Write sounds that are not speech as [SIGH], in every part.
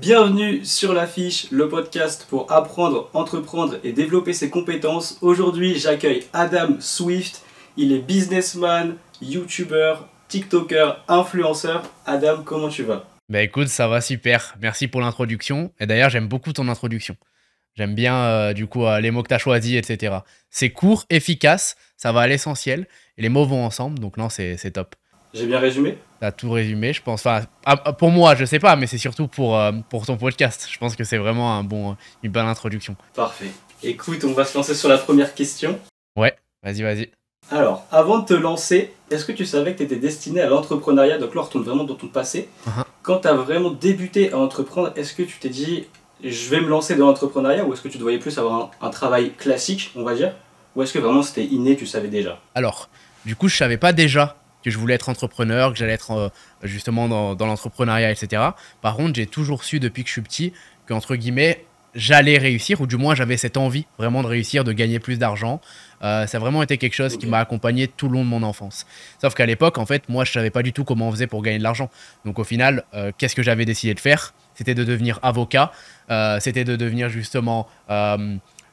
Bienvenue sur l'affiche, le podcast pour apprendre, entreprendre et développer ses compétences. Aujourd'hui, j'accueille Adam Swift. Il est businessman, YouTuber, TikToker, influenceur. Adam, comment tu vas? Bah écoute, ça va super. Merci pour l'introduction. Et d'ailleurs, j'aime beaucoup ton introduction. J'aime bien euh, du coup euh, les mots que tu as choisis, etc. C'est court, efficace, ça va à l'essentiel. Les mots vont ensemble, donc non, c'est top. J'ai bien résumé T'as tout résumé, je pense. Enfin, ah, ah, pour moi, je sais pas, mais c'est surtout pour, euh, pour ton podcast. Je pense que c'est vraiment un bon, une bonne introduction. Parfait. Écoute, on va se lancer sur la première question. Ouais, vas-y, vas-y. Alors, avant de te lancer, est-ce que tu savais que tu étais destiné à l'entrepreneuriat? Donc là, on retourne vraiment dans ton passé. Uh-huh. Quand tu as vraiment débuté à entreprendre, est-ce que tu t'es dit, je vais me lancer dans l'entrepreneuriat? Ou est-ce que tu devais plus avoir un, un travail classique, on va dire? Ou est-ce que vraiment c'était inné, tu savais déjà? Alors, du coup, je savais pas déjà que je voulais être entrepreneur, que j'allais être euh, justement dans, dans l'entrepreneuriat, etc. Par contre, j'ai toujours su depuis que je suis petit qu'entre guillemets, j'allais réussir, ou du moins j'avais cette envie vraiment de réussir, de gagner plus d'argent. Euh, ça a vraiment été quelque chose qui m'a accompagné tout le long de mon enfance. Sauf qu'à l'époque, en fait, moi, je savais pas du tout comment on faisait pour gagner de l'argent. Donc au final, euh, qu'est-ce que j'avais décidé de faire? C'était de devenir avocat, euh, c'était de devenir justement...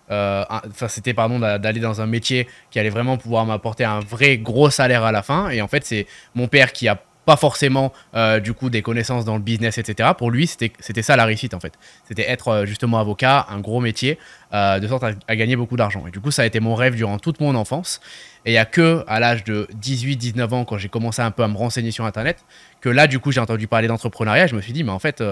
Enfin, c'était pardon d'aller dans un métier qui allait vraiment pouvoir m'apporter un vrai gros salaire à la fin. Et en fait, c'est mon père qui a pas forcément euh, du coup des connaissances dans le business, etc. Pour lui, c'était ça la réussite en fait. C'était être euh, justement avocat, un gros métier, euh, de sorte à, gagner beaucoup d'argent. Et du coup, ça a été mon rêve durant toute mon enfance. Et il n'y a que à l'âge de 18-19 ans, quand j'ai commencé un peu à me renseigner sur Internet, que là, du coup, j'ai entendu parler d'entrepreneuriat. Je me suis dit, mais en fait,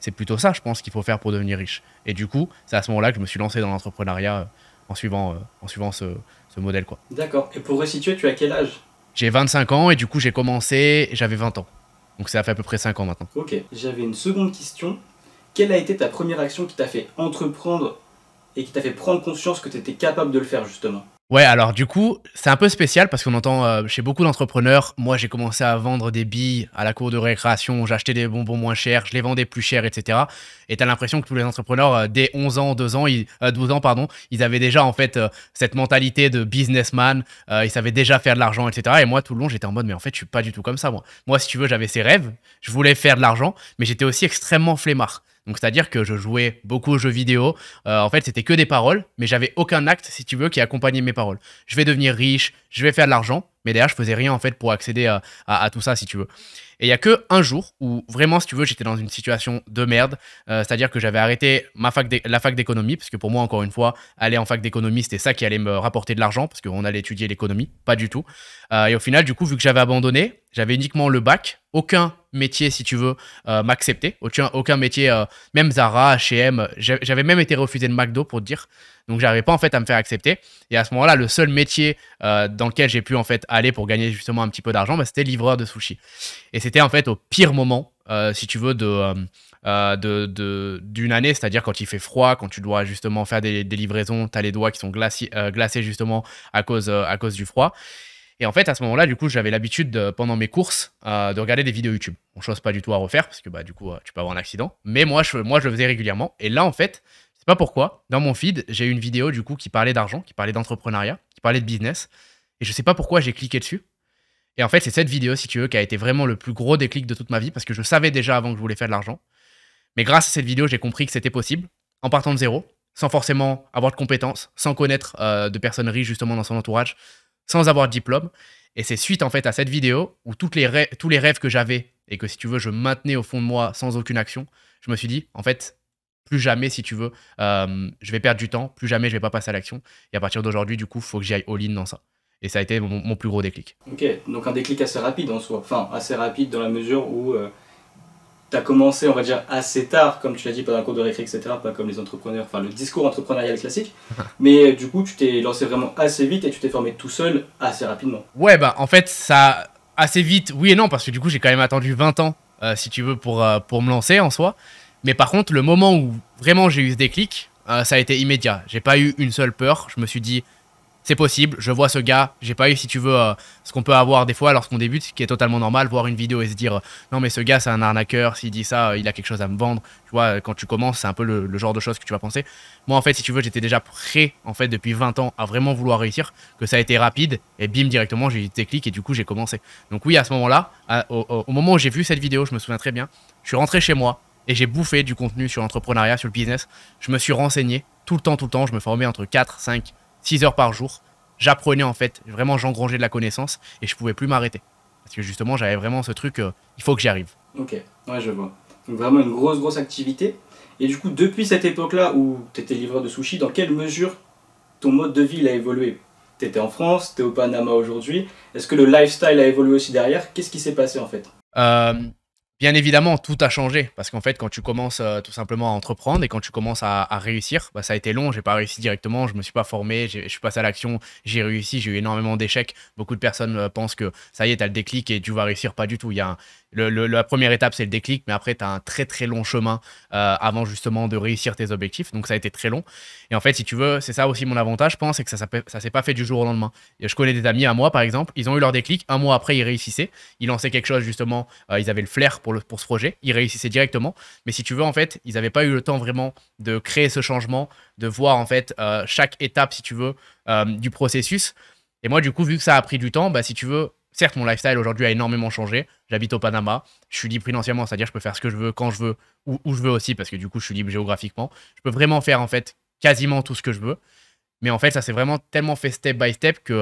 c'est plutôt ça, je pense, qu'il faut faire pour devenir riche. Et du coup, c'est à ce moment-là que je me suis lancé dans l'entrepreneuriat en suivant, en suivant ce, ce modèle. D'accord. Et pour resituer, tu as quel âge? J'ai 25 ans et du coup j'ai commencé, j'avais 20 ans. Donc ça fait à peu près 5 ans maintenant. Ok, j'avais une seconde question. Quelle a été ta première action qui t'a fait entreprendre et qui t'a fait prendre conscience que tu étais capable de le faire justement? Ouais, alors du coup, c'est un peu spécial parce qu'on entend euh, chez beaucoup d'entrepreneurs, moi j'ai commencé à vendre des billes à la cour de récréation, j'achetais des bonbons moins chers, je les vendais plus chers, etc. Et t'as l'impression que tous les entrepreneurs, euh, dès 11 ans, 2 ans, 12 euh, ans, pardon, ils avaient déjà en fait cette mentalité de businessman, ils savaient déjà faire de l'argent, etc. Et moi tout le long j'étais en mode, mais en fait je suis pas du tout comme ça moi. Moi si tu veux, j'avais ces rêves, je voulais faire de l'argent, mais j'étais aussi extrêmement flemmard. Donc c'est-à-dire que je jouais beaucoup aux jeux vidéo. Euh, en fait, c'était que des paroles, mais j'avais aucun acte, si tu veux, qui accompagnait mes paroles. Je vais devenir riche, je vais faire de l'argent, mais derrière, je faisais rien en fait pour accéder à, tout ça, si tu veux. Et il y a que un jour où vraiment, si tu veux, j'étais dans une situation de merde. Euh, c'est-à-dire que j'avais arrêté la fac d'économie, parce que pour moi, encore une fois, aller en fac d'économie, c'était ça qui allait me rapporter de l'argent, parce qu'on allait étudier l'économie, pas du tout. Euh, et au final, du coup, vu que j'avais abandonné, j'avais uniquement le bac, aucun métier, si tu veux, euh, m'accepter, aucun, aucun métier, même Zara, H&M, j'avais même été refusé de McDo pour te dire. Donc j'arrivais pas en fait à me faire accepter. Et à ce moment-là, le seul métier euh, dans lequel j'ai pu en fait aller pour gagner justement un petit peu d'argent, bah, c'était livreur de sushi. Et c'était en fait au pire moment, euh, si tu veux, de euh, de, d'une année, c'est-à-dire quand il fait froid, quand tu dois justement faire des, livraisons, tu as les doigts qui sont glacés, glacés justement à cause, à cause du froid. Et en fait, à ce moment-là, du coup, j'avais l'habitude, pendant mes courses, de regarder des vidéos YouTube. On chose pas du tout à refaire, parce que bah, du coup, tu peux avoir un accident. Mais moi je, moi, je le faisais régulièrement. Et là, en fait, pas pourquoi. Dans mon feed, j'ai eu une vidéo du coup qui parlait d'argent, qui parlait d'entrepreneuriat, qui parlait de business. Et je sais pas pourquoi j'ai cliqué dessus. Et en fait, c'est cette vidéo, si tu veux, qui a été vraiment le plus gros déclic de toute ma vie parce que je savais déjà avant que je voulais faire de l'argent. Mais grâce à cette vidéo, j'ai compris que c'était possible en partant de zéro, sans forcément avoir de compétences, sans connaître euh, de personnes riches justement dans son entourage, sans avoir diplôme. Et c'est suite en fait à cette vidéo où les tous les rêves que j'avais et que si tu veux, je maintenais au fond de moi sans aucune action, je me suis dit, en fait, plus jamais, si tu veux, euh, je vais perdre du temps, plus jamais je vais pas passer à l'action. Et à partir d'aujourd'hui, du coup, faut que j'y aille all-in dans ça. Et ça a été mon, plus gros déclic. Ok, donc un déclic assez rapide en soi. Enfin, assez rapide dans la mesure où euh, tu as commencé, on va dire, assez tard, comme tu l'as dit, pendant un cours de récré, etc. Pas comme les entrepreneurs, enfin le discours entrepreneurial classique. [LAUGHS] mais euh, du coup, tu t'es lancé vraiment assez vite et tu t'es formé tout seul assez rapidement. Ouais, bah en fait, ça. Assez vite, oui et non, parce que du coup, j'ai quand même attendu 20 ans, si tu veux, pour, pour me lancer en soi. Mais par contre, le moment où vraiment j'ai eu ce déclic, euh, ça a été immédiat. J'ai pas eu une seule peur. Je me suis dit, c'est possible, je vois ce gars. J'ai pas eu, si tu veux, euh, ce qu'on peut avoir des fois lorsqu'on débute, ce qui est totalement normal, voir une vidéo et se dire, non mais ce gars c'est un arnaqueur, s'il dit ça, il a quelque chose à me vendre. Tu vois, quand tu commences, c'est un peu le, genre de choses que tu vas penser. Moi, en fait, si tu veux, j'étais déjà prêt, en fait, depuis 20 ans à vraiment vouloir réussir, que ça a été rapide, et bim, directement, j'ai eu des clics et du coup, j'ai commencé. Donc oui, à ce moment-là, au moment où j'ai vu cette vidéo, je me souviens très bien, je suis rentré chez moi, Et j'ai bouffé du contenu sur l'entrepreneuriat, sur le business. Je me suis renseigné tout le temps, tout le temps. Je me formais entre 4, 5, 6 heures par jour. J'apprenais en fait, vraiment j'engrangeais de la connaissance et je pouvais plus m'arrêter. Parce que justement, j'avais vraiment ce truc, euh, il faut que j'y arrive. Ok, ouais, je vois. Donc vraiment une grosse, grosse activité. Et du coup, depuis cette époque-là où tu étais livreur de sushi, dans quelle mesure ton mode de vie a évolué? Tu étais en France, tu es au Panama aujourd'hui. Est-ce que le lifestyle a évolué aussi derrière? Qu'est-ce qui s'est passé en fait? Euh, Bien évidemment, tout a changé parce qu'en fait, quand tu commences euh, tout simplement à entreprendre et quand tu commences à, réussir, bah, ça a été long. J'ai pas réussi directement, je me suis pas formé, je suis passé à l'action, j'ai réussi, j'ai eu énormément d'échecs. Beaucoup de personnes euh, pensent que ça y est, as le déclic et tu vas réussir. Pas du tout. Il y a la première étape, c'est le déclic, mais après, tu as un très très long chemin euh, avant justement de réussir tes objectifs. Donc ça a été très long. Et en fait, si tu veux, c'est ça aussi mon avantage, je pense, c'est que ça ne s'est pas fait du jour au lendemain. je connais des amis à moi, par exemple, ils ont eu leur déclic, un mois après, ils réussissaient. Ils lançaient quelque chose justement, euh, ils avaient le flair pour, pour ce projet, ils réussissaient directement. Mais si tu veux, en fait, ils n'avaient pas eu le temps vraiment de créer ce changement, de voir en fait euh, chaque étape, si tu veux, du processus. Et moi, du coup, vu que ça a pris du temps, bah, si tu veux, Certes, mon lifestyle aujourd'hui a énormément changé. J'habite au Panama. Je suis libre financièrement, c'est-à-dire je peux faire ce que je veux quand je veux, ou où je veux aussi, parce que du coup, je suis libre géographiquement. Je peux vraiment faire en fait quasiment tout ce que je veux. Mais en fait, ça s'est vraiment tellement fait step by step que,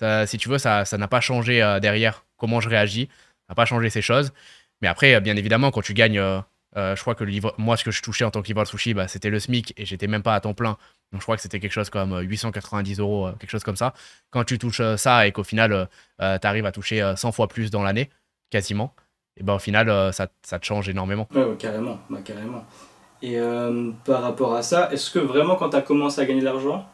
euh, si tu veux, ça n'a pas changé euh, derrière comment je réagis. Ça n'a pas changé ces choses. Mais après, bien évidemment, quand tu gagnes euh, euh, je crois que moi, ce que je touchais en tant que livreur de sushi, bah, c'était le SMIC et j'étais même pas à temps plein. Donc, je crois que c'était quelque chose comme 890 euh, euros, euh, quelque chose comme ça. Quand tu touches ça et qu'au final, tu arrives à toucher 100 fois plus dans l'année, quasiment, et ben au final, ça, ça, te change énormément. Ouais, carrément, bah, carrément. Et par rapport à ça, est-ce que vraiment, quand tu as commencé à gagner de l'argent,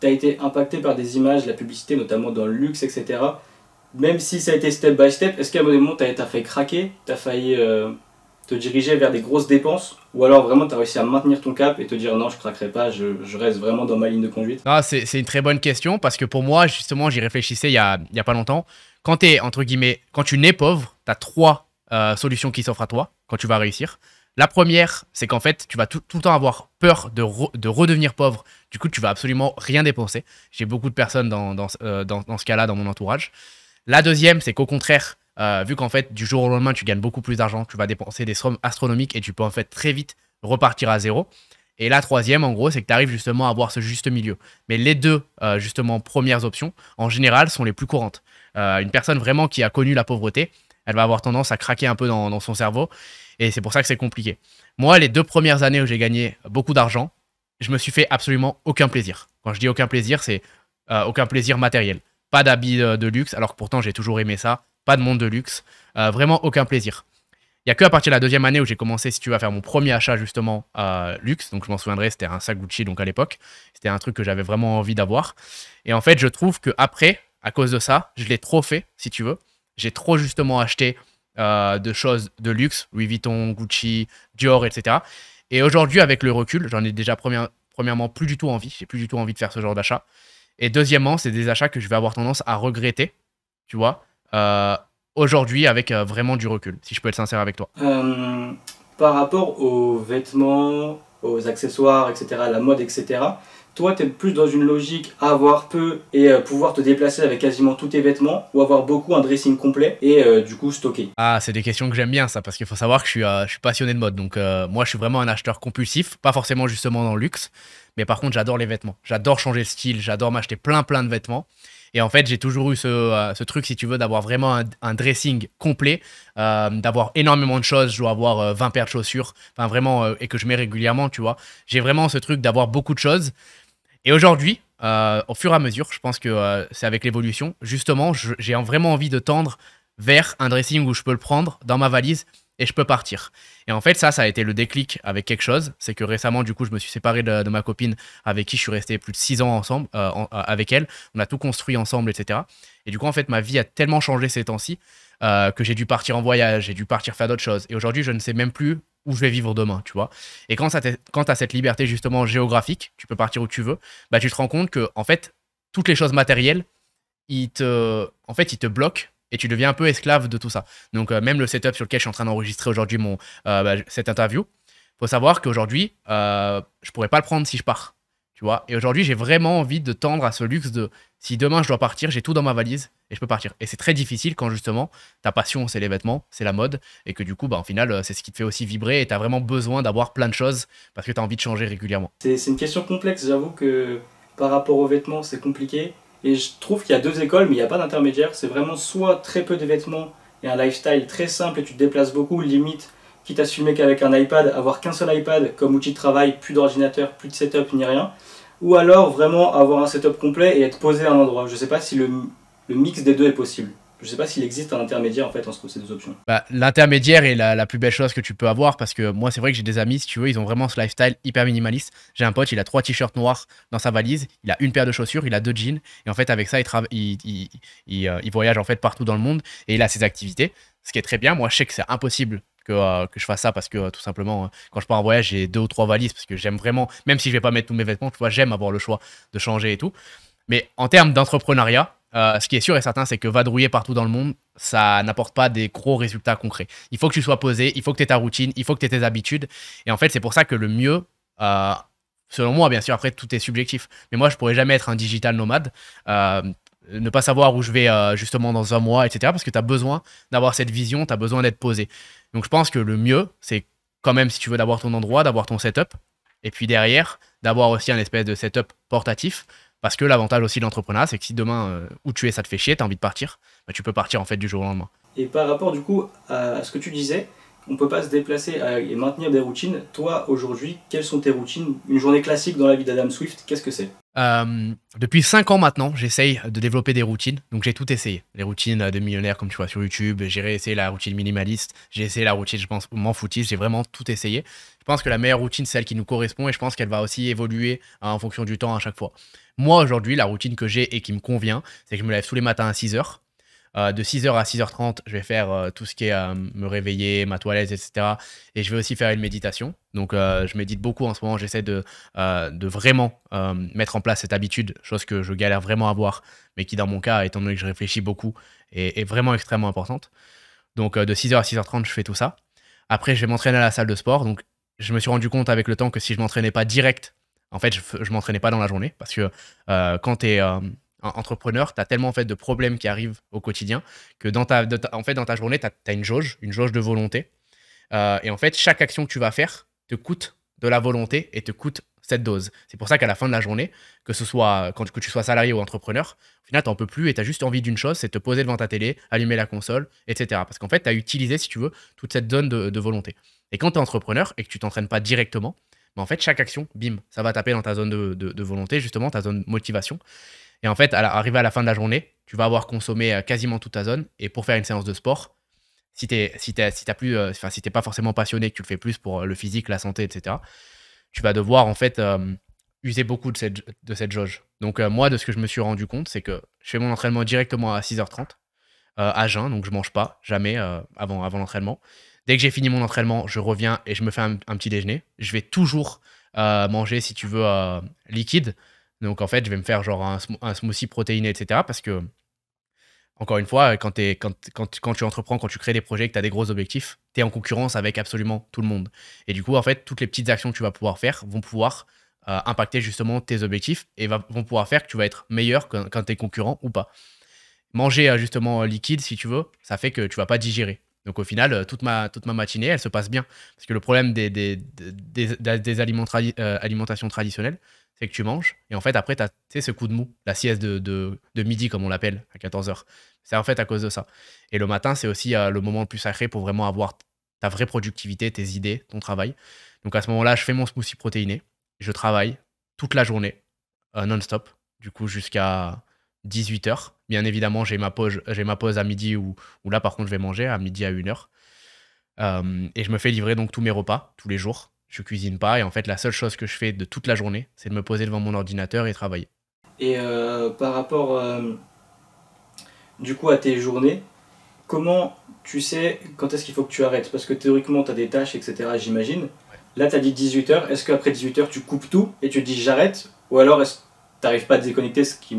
tu as été impacté par des images, la publicité, notamment dans le luxe, etc. Même si ça a été step by step, est-ce qu'à un moment, tu as, fait craquer Tu as failli te diriger vers des grosses dépenses ou alors vraiment tu as réussi à maintenir ton cap et te dire non je craquerai pas, je, reste vraiment dans ma ligne de conduite ah, C'est une très bonne question parce que pour moi justement j'y réfléchissais il y a, a pas longtemps. Quand es entre guillemets, quand tu nais pauvre, tu as trois euh, solutions qui s'offrent à toi quand tu vas réussir. La première, c'est qu'en fait, tu vas tout, tout, le temps avoir peur de, de, redevenir pauvre. Du coup, tu vas absolument rien dépenser. J'ai beaucoup de personnes dans, dans, euh, dans ce cas-là dans mon entourage. La deuxième, c'est qu'au contraire, euh, vu qu'en fait, du jour au lendemain, tu gagnes beaucoup plus d'argent, tu vas dépenser des sommes astronomiques et tu peux en fait très vite repartir à zéro. Et la troisième, en gros, c'est que tu arrives justement à avoir ce juste milieu. Mais les deux, euh, justement, premières options, en général, sont les plus courantes. Euh, une personne vraiment qui a connu la pauvreté, elle va avoir tendance à craquer un peu dans, dans son cerveau. Et c'est pour ça que c'est compliqué. Moi, les deux premières années où j'ai gagné beaucoup d'argent, je me suis fait absolument aucun plaisir. Quand je dis aucun plaisir, c'est aucun plaisir matériel. Pas d'habits de luxe, alors que pourtant j'ai toujours aimé ça pas de monde de luxe, euh, vraiment aucun plaisir. Il n'y a que à partir de la deuxième année où j'ai commencé, si tu vas faire mon premier achat justement à luxe. Donc je m'en souviendrai, c'était un sac Gucci donc à l'époque. C'était un truc que j'avais vraiment envie d'avoir. Et en fait, je trouve que après, à cause de ça, je l'ai trop fait, si tu veux. J'ai trop justement acheté euh, de choses de luxe, Louis Vuitton, Gucci, Dior, etc. Et aujourd'hui, avec le recul, j'en ai déjà premièrement plus du tout envie. J'ai plus du tout envie de faire ce genre d'achat. Et deuxièmement, c'est des achats que je vais avoir tendance à regretter, tu vois, aujourd'hui avec euh, vraiment du recul, si je peux être sincère avec toi euh, Par rapport aux vêtements, aux accessoires, etc., la mode, etc., toi, tu es plus dans une logique avoir peu et pouvoir te déplacer avec quasiment tous tes vêtements ou avoir beaucoup un dressing complet et du coup stocker? Ah, c'est des questions que j'aime bien ça parce qu'il faut savoir que je suis, je suis passionné de mode. Donc moi, je suis vraiment un acheteur compulsif, pas forcément justement dans le luxe, mais par contre, j'adore les vêtements. J'adore changer de style, j'adore m'acheter plein plein de vêtements. Et en fait, j'ai toujours eu ce, euh, truc, si tu veux, d'avoir vraiment un, dressing complet, euh, d'avoir énormément de choses. Je dois avoir 20 euh, paires de chaussures, enfin vraiment, et que je mets régulièrement, tu vois. J'ai vraiment ce truc d'avoir beaucoup de choses. Et aujourd'hui, au fur et à mesure, je pense que c'est avec l'évolution, justement, j'ai vraiment envie de tendre vers un dressing où je peux le prendre dans ma valise et je peux partir. Et en fait, ça, ça a été le déclic avec quelque chose. C'est que récemment, du coup, je me suis séparé de, ma copine avec qui je suis resté plus de six ans ensemble, euh, euh, avec elle. On a tout construit ensemble, etc. Et du coup, en fait, ma vie a tellement changé ces temps-ci euh, que j'ai dû partir en voyage, j'ai dû partir faire d'autres choses. Et aujourd'hui, je ne sais même plus où je vais vivre demain, tu vois. Et quand, quand tu as cette liberté justement géographique, tu peux partir où tu veux, bah, tu te rends compte que, en fait, toutes les choses matérielles, ils te, en fait, ils te bloquent et tu deviens un peu esclave de tout ça. Donc euh, même le setup sur lequel je suis en train d'enregistrer aujourd'hui mon euh, bah, cette interview, faut savoir qu'aujourd'hui, euh, je pourrais pas le prendre si je pars. Tu vois Et aujourd'hui, j'ai vraiment envie de tendre à ce luxe de si demain je dois partir, j'ai tout dans ma valise et je peux partir. Et c'est très difficile quand justement ta passion, c'est les vêtements, c'est la mode, et que du coup, bah, en final, euh, c'est ce qui te fait aussi vibrer et tu as vraiment besoin d'avoir plein de choses parce que tu as envie de changer régulièrement. C'est une question complexe, j'avoue que par rapport aux vêtements, c'est compliqué. Et je trouve qu'il y a deux écoles, mais il n'y a pas d'intermédiaire. C'est vraiment soit très peu de vêtements et un lifestyle très simple et tu te déplaces beaucoup, limite, quitte à se qu'avec un iPad, avoir qu'un seul iPad comme outil de travail, plus d'ordinateur, plus de setup, ni rien. Ou alors vraiment avoir un setup complet et être posé à un endroit. Je ne sais pas si le mix des deux est possible. Je ne sais pas s'il existe un intermédiaire en fait entre ces deux options. Bah, L'intermédiaire est la, plus belle chose que tu peux avoir parce que moi c'est vrai que j'ai des amis, si tu veux, ils ont vraiment ce lifestyle hyper minimaliste. J'ai un pote, il a trois t-shirts noirs dans sa valise, il a une paire de chaussures, il a deux jeans et en fait avec ça il, euh, voyage en fait partout dans le monde et il a ses activités, ce qui est très bien. Moi je sais que c'est impossible que, euh, je fasse ça parce que euh, tout simplement, quand je pars en voyage, j'ai deux ou trois valises parce que j'aime vraiment, même si je vais pas mettre tous mes vêtements, tu vois, j'aime avoir le choix de changer et tout. Mais en termes d'entrepreneuriat, ce qui est sûr et certain, c'est que vadrouiller partout dans le monde, ça n'apporte pas des gros résultats concrets. Il faut que tu sois posé, il faut que tu aies ta routine, il faut que tu aies tes habitudes. Et en fait, c'est pour ça que le mieux, selon moi, bien sûr, après, tout est subjectif. Mais moi, je pourrais jamais être un digital nomade. ne pas savoir où je vais justement dans un mois, etc. Parce que tu as besoin d'avoir cette vision, tu as besoin d'être posé. Donc je pense que le mieux, c'est quand même, si tu veux, d'avoir ton endroit, d'avoir ton setup. Et puis derrière, d'avoir aussi un espèce de setup portatif. Parce que l'avantage aussi de l'entrepreneuriat, c'est que si demain, euh, où tu es, ça te fait chier, tu as envie de partir, bah, tu peux partir en fait du jour au lendemain. Et par rapport du coup à ce que tu disais, on peut pas se déplacer et maintenir des routines. Toi, aujourd'hui, quelles sont tes routines? Une journée classique dans la vie d'Adam Swift, qu'est-ce que c'est? Euh, Depuis 5 ans maintenant, j'essaye de développer des routines. Donc j'ai tout essayé. Les routines de millionnaire, comme tu vois sur YouTube. J'ai essayé la routine minimaliste. J'ai essayé la routine, je pense, m'en foutiste. J'ai vraiment tout essayé. Je pense que la meilleure routine, c'est celle qui nous correspond et je pense qu'elle va aussi évoluer hein, en fonction du temps à chaque fois. Moi, aujourd'hui, la routine que j'ai et qui me convient, c'est que je me lève tous les matins à 6 heures. Euh, de 6h à 6h30, je vais faire euh, tout ce qui est euh, me réveiller, ma toilette, etc. Et je vais aussi faire une méditation. Donc, je médite beaucoup en ce moment. J'essaie de, vraiment mettre en place cette habitude, chose que je galère vraiment à voir, mais qui, dans mon cas, étant donné que je réfléchis beaucoup, est, est vraiment extrêmement importante. Donc, de 6h à 6h30, je fais tout ça. Après, je vais m'entraîner à la salle de sport. Donc, je me suis rendu compte avec le temps que si je m'entraînais pas direct, en fait, je, je m'entraînais pas dans la journée. Parce que quand tu es entrepreneur, tu as tellement en fait de problèmes qui arrivent au quotidien que dans ta, en fait, dans ta journée, tu as, une jauge, une jauge de volonté. Euh, et en fait, chaque action que tu vas faire te coûte de la volonté et te coûte cette dose. C'est pour ça qu'à la fin de la journée, que ce soit quand que tu sois salarié ou entrepreneur, au final, tu n'en peux plus et tu as juste envie d'une chose, c'est te poser devant ta télé, allumer la console, etc. Parce qu'en fait, tu as utilisé, si tu veux, toute cette zone de, volonté. Et quand tu es entrepreneur et que tu t'entraînes pas directement, bah, en fait, chaque action, bim, ça va taper dans ta zone de, de volonté, justement, ta zone de motivation. Et en fait, arrivé à la fin de la journée, tu vas avoir consommé euh, quasiment toute ta zone. Et pour faire une séance de sport, si tu si si plus, euh, enfin si t'es pas forcément passionné, que tu le fais plus pour euh, le physique, la santé, etc., tu vas devoir en fait user beaucoup de cette, de cette jauge. Donc moi, de ce que je me suis rendu compte, c'est que je fais mon entraînement directement à 6h30 à jeun, donc je mange pas jamais avant, avant l'entraînement. Dès que j'ai fini mon entraînement, je reviens et je me fais un, un petit déjeuner. Je vais toujours manger, si tu veux, liquide. Donc en fait, je vais me faire genre un, smoothie protéiné, etc. Parce que, encore une fois, quand, tu entreprends, quand tu crées des projets, que tu as des gros objectifs, tu es en concurrence avec absolument tout le monde. Et du coup, en fait, toutes les petites actions que tu vas pouvoir faire vont pouvoir euh, impacter justement tes objectifs et vont pouvoir faire que tu vas être meilleur quand, quand tu es concurrent ou pas. Manger euh, justement liquide, si tu veux, ça fait que tu vas pas digérer. Donc au final, euh, toute ma, matinée, elle se passe bien. Parce que le problème des alimentations traditionnelles, c'est que tu manges, et en fait, après, tu as ce coup de mou, la sieste de, de, midi, comme on l'appelle, à 14h. C'est en fait à cause de ça. Et le matin, c'est aussi euh, le moment le plus sacré pour vraiment avoir ta vraie productivité, tes idées, ton travail. Donc à ce moment-là, je fais mon smoothie protéiné, je travaille toute la journée, euh, non-stop, du coup, jusqu'à 18h. Bien évidemment, j'ai ma, pause, ma pause à midi, où, là, par contre, je vais manger à midi à 1h. Euh, et je me fais livrer donc tous mes repas, tous les jours je cuisine pas et en fait la seule chose que je fais de toute la journée c'est de me poser devant mon ordinateur et travailler. Et euh, par rapport euh, du coup à tes journées, comment tu sais quand est-ce qu'il faut que tu arrêtes? Parce que théoriquement tu as des tâches etc j'imagine. Là tu as dit 18h, est-ce qu'après 18h tu coupes tout et tu te dis j'arrête? Ou alors est-ce que tu n'arrives pas à te déconnecter ce qui,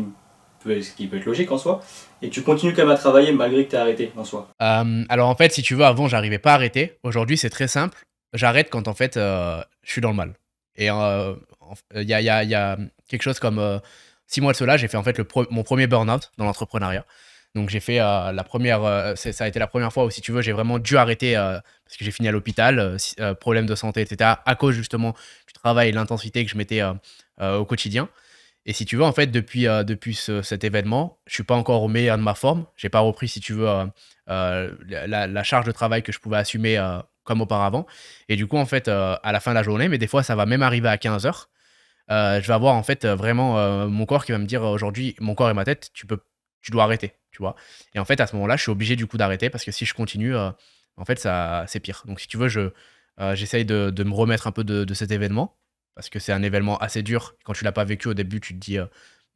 peut, ce qui peut être logique en soi et tu continues quand même à travailler malgré que tu as arrêté en soi? Euh, Alors en fait si tu veux avant j'arrivais pas à arrêter, aujourd'hui c'est très simple j'arrête quand en fait euh, je suis dans le mal. Et il y, a, y, y, a, quelque chose comme six mois de cela, j'ai fait en fait le mon premier burn-out dans l'entrepreneuriat. Donc j'ai fait la première, ça a été la première fois où si tu veux, j'ai vraiment dû arrêter parce que j'ai fini à l'hôpital, problème de santé, etc. À cause justement du travail et l'intensité que je mettais au quotidien. Et si tu veux, en fait, depuis, depuis cet événement, je suis pas encore au meilleur de ma forme. J'ai pas repris, si tu veux, la, charge de travail que je pouvais assumer comme auparavant. Et du coup, en fait, euh, à la fin de la journée, mais des fois, ça va même arriver à 15 heures. Euh, je vais avoir en fait vraiment euh, mon corps qui va me dire aujourd'hui, mon corps et ma tête, tu peux, tu dois arrêter, tu vois. Et en fait, à ce moment-là, je suis obligé du coup d'arrêter parce que si je continue, en fait, ça, c'est pire. Donc, si tu veux, je, j'essaye de, me remettre un peu de, de cet événement parce que c'est un événement assez dur. Quand tu l'as pas vécu au début, tu te dis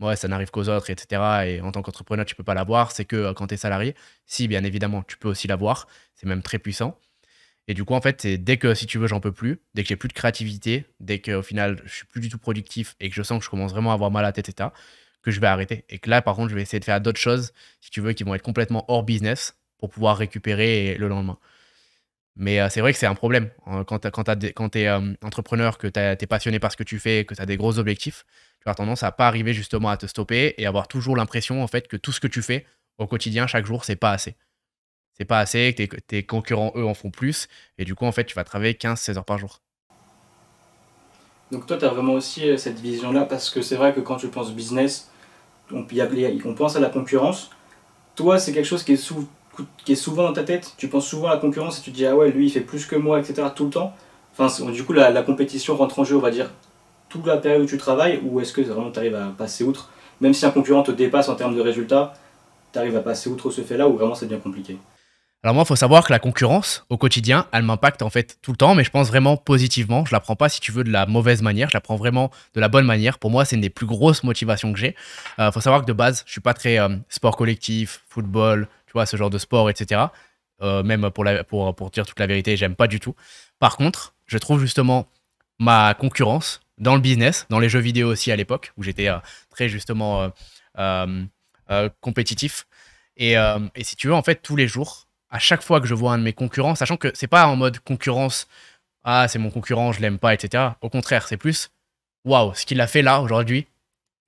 ouais, ça n'arrive qu'aux autres, etc. Et en tant qu'entrepreneur, tu peux pas l'avoir. C'est que quand tu es salarié, si, bien évidemment, tu peux aussi l'avoir. C'est même très puissant. Et du coup, en fait, dès que, si tu veux, j'en peux plus, dès que j'ai plus de créativité, dès qu'au final, je suis plus du tout productif et que je sens que je commence vraiment à avoir mal à la tête, etc., que je vais arrêter. Et que là, par contre, je vais essayer de faire d'autres choses, si tu veux, qui vont être complètement hors business pour pouvoir récupérer le lendemain. Mais euh, c'est vrai que c'est un problème. Hein, quand tu es euh, entrepreneur, que tu es passionné par ce que tu fais, que tu as des gros objectifs, tu as tendance à pas arriver justement à te stopper et avoir toujours l'impression en fait que tout ce que tu fais au quotidien, chaque jour, c'est pas assez c'est pas assez, que tes, concurrents, eux, en font plus. Et du coup, en fait, tu vas travailler 15-16 heures par jour. Donc toi, tu as vraiment aussi euh, cette vision-là, parce que c'est vrai que quand tu penses business, on, on pense à la concurrence. Toi, c'est quelque chose qui est, souvent dans ta tête. Tu penses souvent à la concurrence et tu te dis, ah ouais, lui, il fait plus que moi, etc., tout le temps. Enfin, du coup, la, la compétition rentre en jeu, on va dire, toute la période où tu travailles, ou est-ce que vraiment tu arrives à passer outre? Même si un concurrent te dépasse en termes de résultats, tu arrives à passer outre ce fait-là, ou vraiment c'est bien compliqué? Alors moi, il faut savoir que la concurrence au quotidien, elle m'impacte en fait tout le temps, mais je pense vraiment positivement. Je la prends pas, si tu veux, de la mauvaise manière. Je la prends vraiment de la bonne manière. Pour moi, c'est une des plus grosses motivations que j'ai. Il euh, faut savoir que de base, je suis pas très euh, sport collectif, football, tu vois, ce genre de sport, etc. Euh, même pour, pour, pour dire toute la vérité, j'aime pas du tout. Par contre, je trouve justement ma concurrence dans le business, dans les jeux vidéo aussi à l'époque, où j'étais très justement compétitif. Et, et si tu veux, en fait, tous les jours, à chaque fois que je vois un de mes concurrents, sachant que c'est pas en mode concurrence, ah, c'est mon concurrent, je l'aime pas, etc. Au contraire, c'est plus, waouh, ce qu'il a fait là aujourd'hui,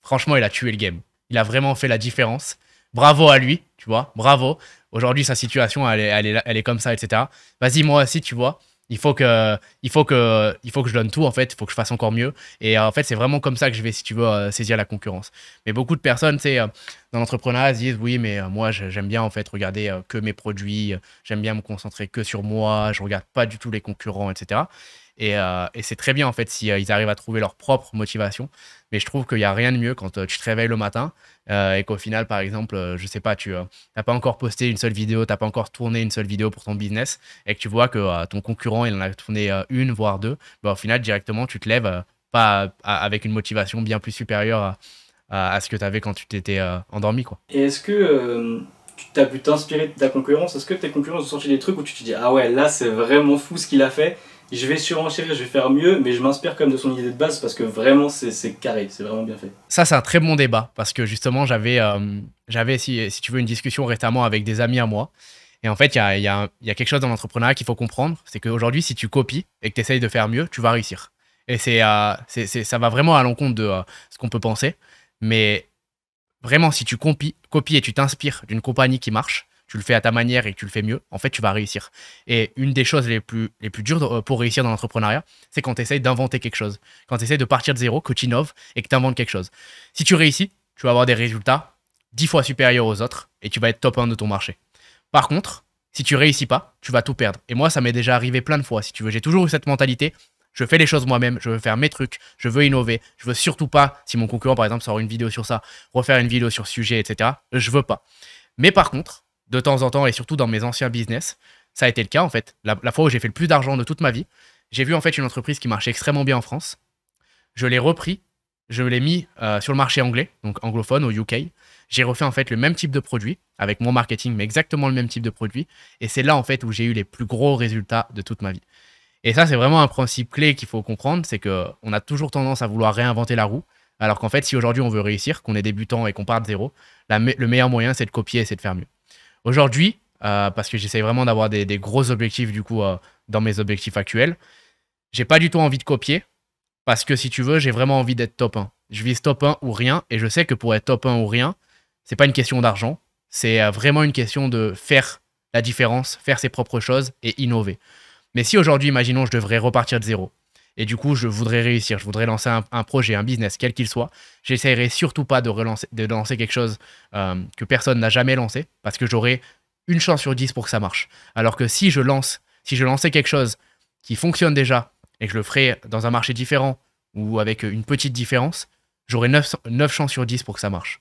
franchement, il a tué le game. Il a vraiment fait la différence. Bravo à lui, tu vois, bravo. Aujourd'hui, sa situation, elle est, elle elle est comme ça, etc. Vas-y, moi aussi, tu vois, il faut que il faut que il faut que je donne tout en fait. Il faut que je fasse encore mieux. Et en fait c'est vraiment comme ça que je vais si tu veux euh, saisir la concurrence. Mais beaucoup de personnes sais euh, dans l'entrepreneuriat disent oui mais euh, moi j'aime bien en fait regarder que mes produits j'aime bien me concentrer que sur moi je regarde pas du tout les concurrents etc euh, et, c'est très bien en fait si euh, arrivent à trouver leur propre motivation. Mais je trouve qu'il n'y a rien de mieux quand euh, tu te réveilles le matin et qu'au final, par exemple, je sais pas, tu n'as pas encore posté une seule vidéo, tu n'as pas encore tourné une seule vidéo pour ton business et que tu vois que ton concurrent il en a tourné une voire deux, bah, au final directement tu te lèves pas avec une motivation bien plus supérieure à, ce que tu avais quand tu t'étais endormi quoi. Et est-ce que tu as pu t'inspirer de ta concurrence? Est-ce que tes concurrents ont sorti des trucs où tu te dis ah ouais là c'est vraiment fou ce qu'il a fait je vais surenchérir, je vais faire mieux, mais je m'inspire quand même de son idée de base parce que vraiment c'est carré, c'est vraiment bien fait. Ça, c'est un très bon débat parce que justement, j'avais, euh, j'avais si, si, tu veux, une discussion récemment avec des amis à moi. Et en fait, il y a, y, a, quelque chose dans l'entrepreneuriat qu'il faut comprendre c'est qu'aujourd'hui, si tu copies et que tu essayes de faire mieux, tu vas réussir. Et c'est, euh, ça va vraiment à l'encontre de euh, ce qu'on peut penser. Mais vraiment, si tu copies, copies et tu t'inspires d'une compagnie qui marche, tu le fais à ta manière et que tu le fais mieux, en fait, tu vas réussir. Et une des choses les plus, les plus dures euh, pour réussir dans l'entrepreneuriat, c'est quand tu essayes d'inventer quelque chose. Quand tu essayes de partir de zéro, que tu innoves et que tu inventes quelque chose. Si tu réussis, tu vas avoir des résultats dix fois supérieurs aux autres et tu vas être top 1 de ton marché. Par contre, si tu réussis pas, tu vas tout perdre. Et moi, ça m'est déjà arrivé plein de fois. Si tu veux, j'ai toujours eu cette mentalité. Je fais les choses moi-même, je veux faire mes trucs, je veux innover. Je veux surtout pas, si mon concurrent par exemple sort une vidéo sur ça, refaire une vidéo sur ce sujet, etc. Je veux pas. Mais par contre, de temps en temps et surtout dans mes anciens business. Ça a été le cas en fait. La, fois où j'ai fait le plus d'argent de toute ma vie, j'ai vu en fait une entreprise qui marchait extrêmement bien en France. Je l'ai repris, je l'ai mis euh, sur le marché anglais, donc anglophone au UK. J'ai refait en fait le même type de produit avec mon marketing, mais exactement le même type de produit. Et c'est là en fait où j'ai eu les plus gros résultats de toute ma vie. Et ça, c'est vraiment un principe clé qu'il faut comprendre, c'est que on a toujours tendance à vouloir réinventer la roue, alors qu'en fait, si aujourd'hui on veut réussir, qu'on est débutant et qu'on part de zéro, le meilleur moyen, c'est de copier et c'est de faire mieux. Aujourd'hui, euh, parce que j'essaye vraiment d'avoir des, gros objectifs du coup euh, dans mes objectifs actuels, j'ai pas du tout envie de copier. parce que si tu veux, j'ai vraiment envie d'être top 1. Je vise top 1 ou rien, et je sais que pour être top 1 ou rien, c'est pas une question d'argent, c'est euh, vraiment une question de faire la différence, faire ses propres choses et innover. Mais si aujourd'hui, imaginons, je devrais repartir de zéro, et du coup, je voudrais réussir, je voudrais lancer un, projet, un business, quel qu'il soit, j'essaierai surtout pas de, relancer, de lancer quelque chose euh, que personne n'a jamais lancé, parce que j'aurai une chance sur 10 pour que ça marche. Alors que si je lance, si je lançais quelque chose qui fonctionne déjà, et que je le ferais dans un marché différent, ou avec une petite différence, j'aurai 9, 9 chances sur 10 pour que ça marche.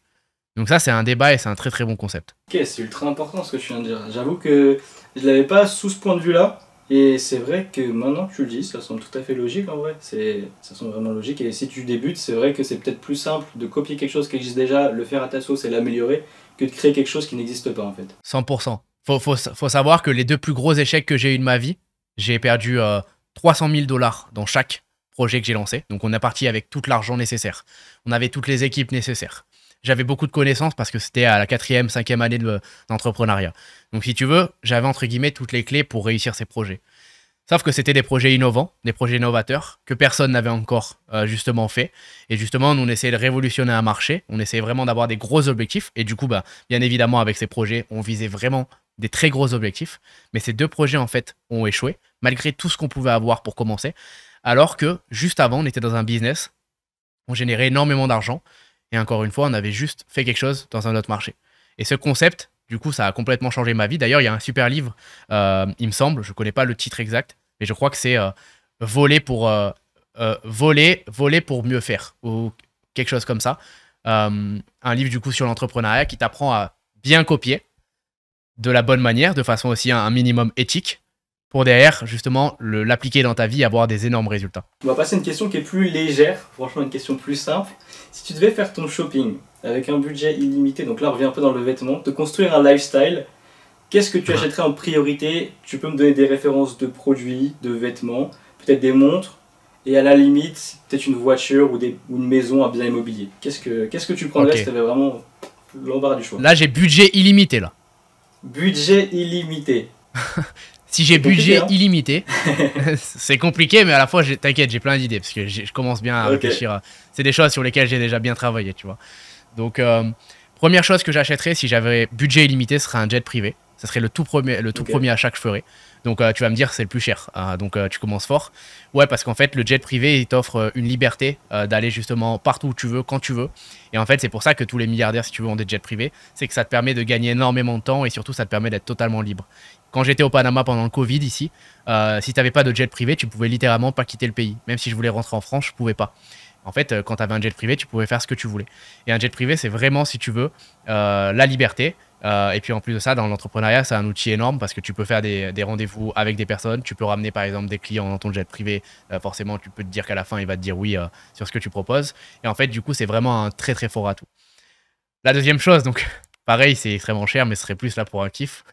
Donc ça, c'est un débat et c'est un très très bon concept. Ok, c'est ultra important ce que tu viens de dire. J'avoue que je l'avais pas sous ce point de vue-là. Et c'est vrai que maintenant que tu le dis, ça semble tout à fait logique en vrai. C'est, ça semble vraiment logique. Et si tu débutes, c'est vrai que c'est peut-être plus simple de copier quelque chose qui existe déjà, le faire à ta sauce et l'améliorer, que de créer quelque chose qui n'existe pas en fait. 100%. Faut, faut, faut savoir que les deux plus gros échecs que j'ai eu de ma vie, j'ai perdu 300 000 dollars dans chaque projet que j'ai lancé. Donc on est parti avec tout l'argent nécessaire. On avait toutes les équipes nécessaires j'avais beaucoup de connaissances parce que c'était à la quatrième, cinquième année d'entrepreneuriat. Donc si tu veux, j'avais entre guillemets toutes les clés pour réussir ces projets. Sauf que c'était des projets innovants, des projets innovateurs que personne n'avait encore euh, justement fait. Et justement, nous, on essayait de révolutionner un marché, on essayait vraiment d'avoir des gros objectifs. Et du coup, bah, bien évidemment, avec ces projets, on visait vraiment des très gros objectifs. Mais ces deux projets, en fait, ont échoué, malgré tout ce qu'on pouvait avoir pour commencer. Alors que juste avant, on était dans un business, on générait énormément d'argent, et encore une fois, on avait juste fait quelque chose dans un autre marché. Et ce concept, du coup, ça a complètement changé ma vie. D'ailleurs, il y a un super livre, euh, il me semble, je ne connais pas le titre exact, mais je crois que c'est euh, voler pour euh, voler, voler pour mieux faire ou quelque chose comme ça. un livre du coup sur l'entrepreneuriat qui t'apprend à bien copier de la bonne manière, de façon aussi un minimum éthique, pour derrière, justement, l'appliquer dans ta vie et avoir des énormes résultats. On va passer à une question qui est plus légère, franchement une question plus simple. Si tu devais faire ton shopping avec un budget illimité, donc là on revient un peu dans le vêtement, de construire un lifestyle, qu'est-ce que tu ah. achèterais en priorité? Tu peux me donner des références de produits, de vêtements, peut-être des montres, et à la limite, peut-être une voiture ou, des, une maison à bien immobilier. Qu'est-ce que, qu'est-ce que tu prendrais si tu avais vraiment l'embarras du choix? Là j'ai budget illimité là. Budget illimité. [LAUGHS] Si j'ai budget hein. illimité, [LAUGHS] c'est compliqué, mais à la fois, t'inquiète, j'ai plein d'idées parce que je commence bien à réfléchir. C'est des choses sur lesquelles j'ai déjà bien travaillé, tu vois. Donc, euh, première chose que j'achèterais si j'avais budget illimité, ce serait un jet privé. Ce serait le tout premier, le tout premier achat que je ferais. Donc, euh, tu vas me dire, c'est le plus cher. Hein. donc, euh, tu commences fort. Ouais, parce qu'en fait, le jet privé, il t'offre une liberté d'aller justement partout où tu veux, quand tu veux. Et en fait, c'est pour ça que tous les milliardaires, si tu veux, ont des jets privés. C'est que ça te permet de gagner énormément de temps et surtout, ça te permet d'être totalement libre. Quand j'étais au Panama pendant le Covid ici, euh, si tu n'avais pas de jet privé, tu pouvais littéralement pas quitter le pays. Même si je voulais rentrer en France, je pouvais pas. En fait, euh, quand tu avais un jet privé, tu pouvais faire ce que tu voulais. Et un jet privé, c'est vraiment, si tu veux, euh, la liberté. et puis en plus de ça, dans l'entrepreneuriat, c'est un outil énorme parce que tu peux faire des, des rendez-vous avec des personnes. Tu peux ramener par exemple des clients dans ton jet privé. forcément, tu peux te dire qu'à la fin, il va te dire oui sur ce que tu proposes. Et en fait, du coup, c'est vraiment un très très fort atout. La deuxième chose, donc [LAUGHS] pareil, c'est extrêmement cher, mais ce serait plus là pour un kiff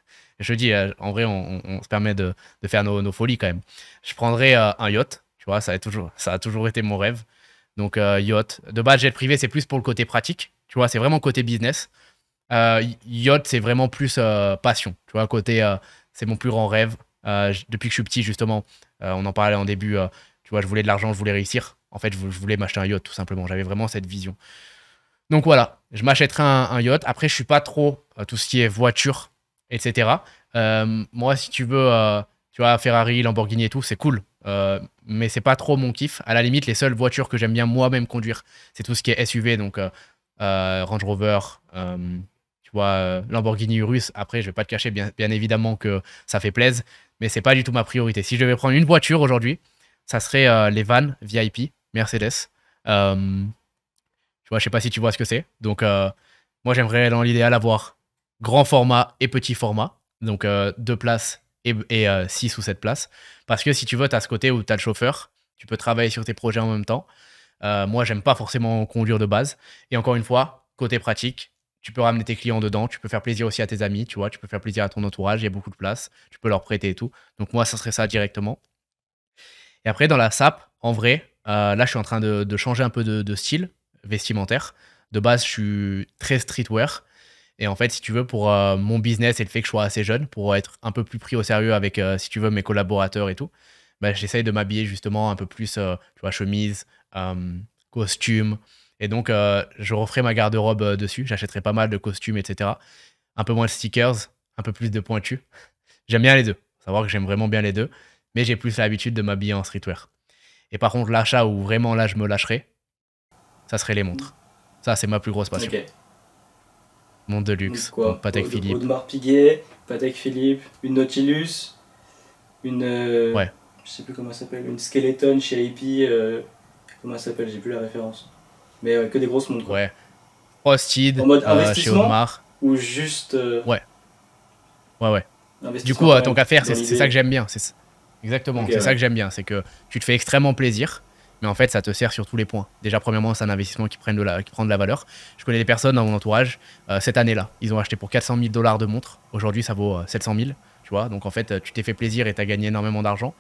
je dis, euh, en vrai, on, se permet de, faire nos, folies quand même. Je prendrais euh, un yacht, tu vois, ça a, toujours, été mon rêve. Donc, euh, yacht. De base, jet privé, c'est plus pour le côté pratique, tu vois, c'est vraiment côté business. yacht, c'est vraiment plus passion, tu vois, côté, c'est mon plus grand rêve. depuis que je suis petit, justement, on en parlait en début, tu vois, je voulais de l'argent, je voulais réussir. En fait, je voulais m'acheter un yacht, tout simplement. J'avais vraiment cette vision. Donc voilà, je m'achèterai un, un, yacht. Après, je suis pas trop tout ce qui est voiture etc. Euh, moi, si tu veux, euh, tu vois, Ferrari, Lamborghini et tout, c'est cool. Euh, mais c'est pas trop mon kiff. À la limite, les seules voitures que j'aime bien moi-même conduire, c'est tout ce qui est SUV, donc Range Rover, tu vois, Lamborghini Urus. Après, je vais pas te cacher, bien, évidemment que ça fait plaisir, mais c'est pas du tout ma priorité. Si je devais prendre une voiture aujourd'hui, ça serait les vannes VIP Mercedes. tu vois, je sais pas si tu vois ce que c'est. Donc, moi, j'aimerais dans l'idéal avoir grand format et petit format, donc euh, deux places et, euh, six ou sept places. Parce que si tu veux, tu as ce côté où tu as le chauffeur, tu peux travailler sur tes projets en même temps. Euh, moi, j'aime pas forcément conduire de base. Et encore une fois, côté pratique, tu peux ramener tes clients dedans, tu peux faire plaisir aussi à tes amis, tu vois, tu peux faire plaisir à ton entourage, il y a beaucoup de place, tu peux leur prêter et tout. Donc moi, ça serait ça directement. Et après, dans la SAP, en vrai, là, je suis en train de, changer un peu de, style vestimentaire. De base, je suis très streetwear. Et en fait, si tu veux, pour euh, mon business et le fait que je sois assez jeune, pour être un peu plus pris au sérieux avec, euh, si tu veux, mes collaborateurs et tout, bah, j'essaye de m'habiller justement un peu plus, tu vois, chemise, costume. Et donc, je referai ma garde-robe dessus. J'achèterai pas mal de costumes, etc. Un peu moins de stickers, un peu plus de pointus. [LAUGHS] J'aime bien les deux. Savoir que j'aime vraiment bien les deux. Mais j'ai plus l'habitude de m'habiller en streetwear. Et par contre, l'achat où vraiment là je me lâcherai, ça serait les montres. Ça, c'est ma plus grosse passion. Ok. Montre de luxe, Patek Philippe. Audemars Piguet, Patek Philippe, une Nautilus, une. Euh, ouais. Je sais plus comment ça s'appelle, une Skeleton chez AP. Euh, comment ça s'appelle J'ai plus la référence. Mais euh, que des grosses montres. Ouais. Frosted, en mode investissement, chez Audemars. Ou juste. Ouais. Ouais, ouais. Du coup, ton qu'à faire, c'est ça que j'aime bien. Exactement, c'est ça que j'aime bien. C'est que tu te fais extrêmement plaisir mais en fait, ça te sert sur tous les points. Déjà, premièrement, c'est un investissement qui, prend de la, qui prend de la valeur. Je connais des personnes dans mon entourage, euh, cette année-là, ils ont acheté pour 400 000 dollars de montres. Aujourd'hui, ça vaut 700 euh, 000, tu vois. Donc, en fait, tu t'es fait plaisir et tu as gagné énormément d'argent.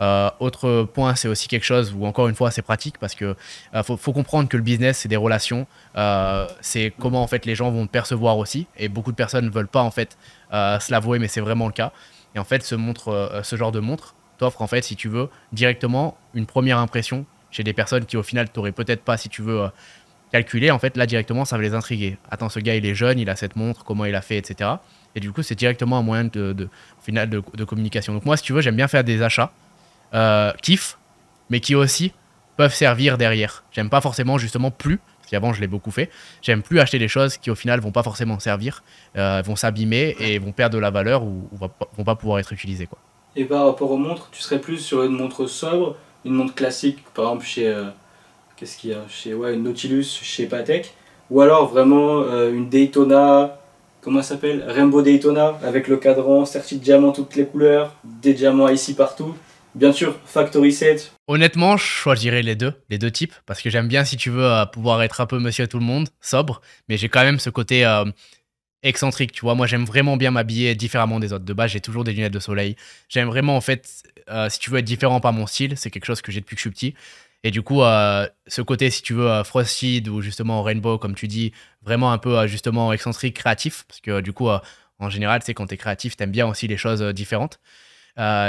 Euh, autre point, c'est aussi quelque chose où, encore une fois, c'est pratique parce que faut, faut, comprendre que le business, c'est des relations. c'est comment, en fait, les gens vont te percevoir aussi. Et beaucoup de personnes ne veulent pas, en fait, se l'avouer, mais c'est vraiment le cas. Et en fait, ce, montre, ce genre de montre t'offre, en fait, si tu veux, directement une première impression chez des personnes qui au final t'auraient peut-être pas, si tu veux, euh, calculer, en fait là directement ça va les intriguer. Attends, ce gars il est jeune, il a cette montre, comment il a fait, etc. Et du coup c'est directement un moyen de, final de, communication. Donc moi si tu veux j'aime bien faire des achats, euh, kiff, mais qui aussi peuvent servir derrière. J'aime pas forcément justement plus, parce qu'avant je l'ai beaucoup fait, j'aime plus acheter des choses qui au final vont pas forcément servir, euh, vont s'abîmer et vont perdre de la valeur ou, ou vont pas pouvoir être utilisées. Quoi. Et par rapport aux montres, tu serais plus sur une montre sobre une montre classique, par exemple chez, euh, qu'est-ce qu'il y a chez ouais, une Nautilus, chez Patek, ou alors vraiment euh, une Daytona, comment ça s'appelle? Rainbow Daytona, avec le cadran, certi de toutes les couleurs, des diamants ici partout. Bien sûr, Factory 7. Honnêtement, je choisirais les deux, les deux types, parce que j'aime bien, si tu veux, euh, pouvoir être un peu monsieur tout le monde, sobre, mais j'ai quand même ce côté excentrique, tu vois. Moi, j'aime vraiment bien m'habiller différemment des autres. De base, j'ai toujours des lunettes de soleil. J'aime vraiment, en fait, euh, si tu veux être différent par mon style, c'est quelque chose que j'ai depuis que je suis petit. Et du coup, euh, ce côté, si tu veux, euh, Frosted ou justement Rainbow, comme tu dis, vraiment un peu justement excentrique, créatif, parce que du coup, en général, sais, quand tu es créatif, tu aimes bien aussi les choses différentes.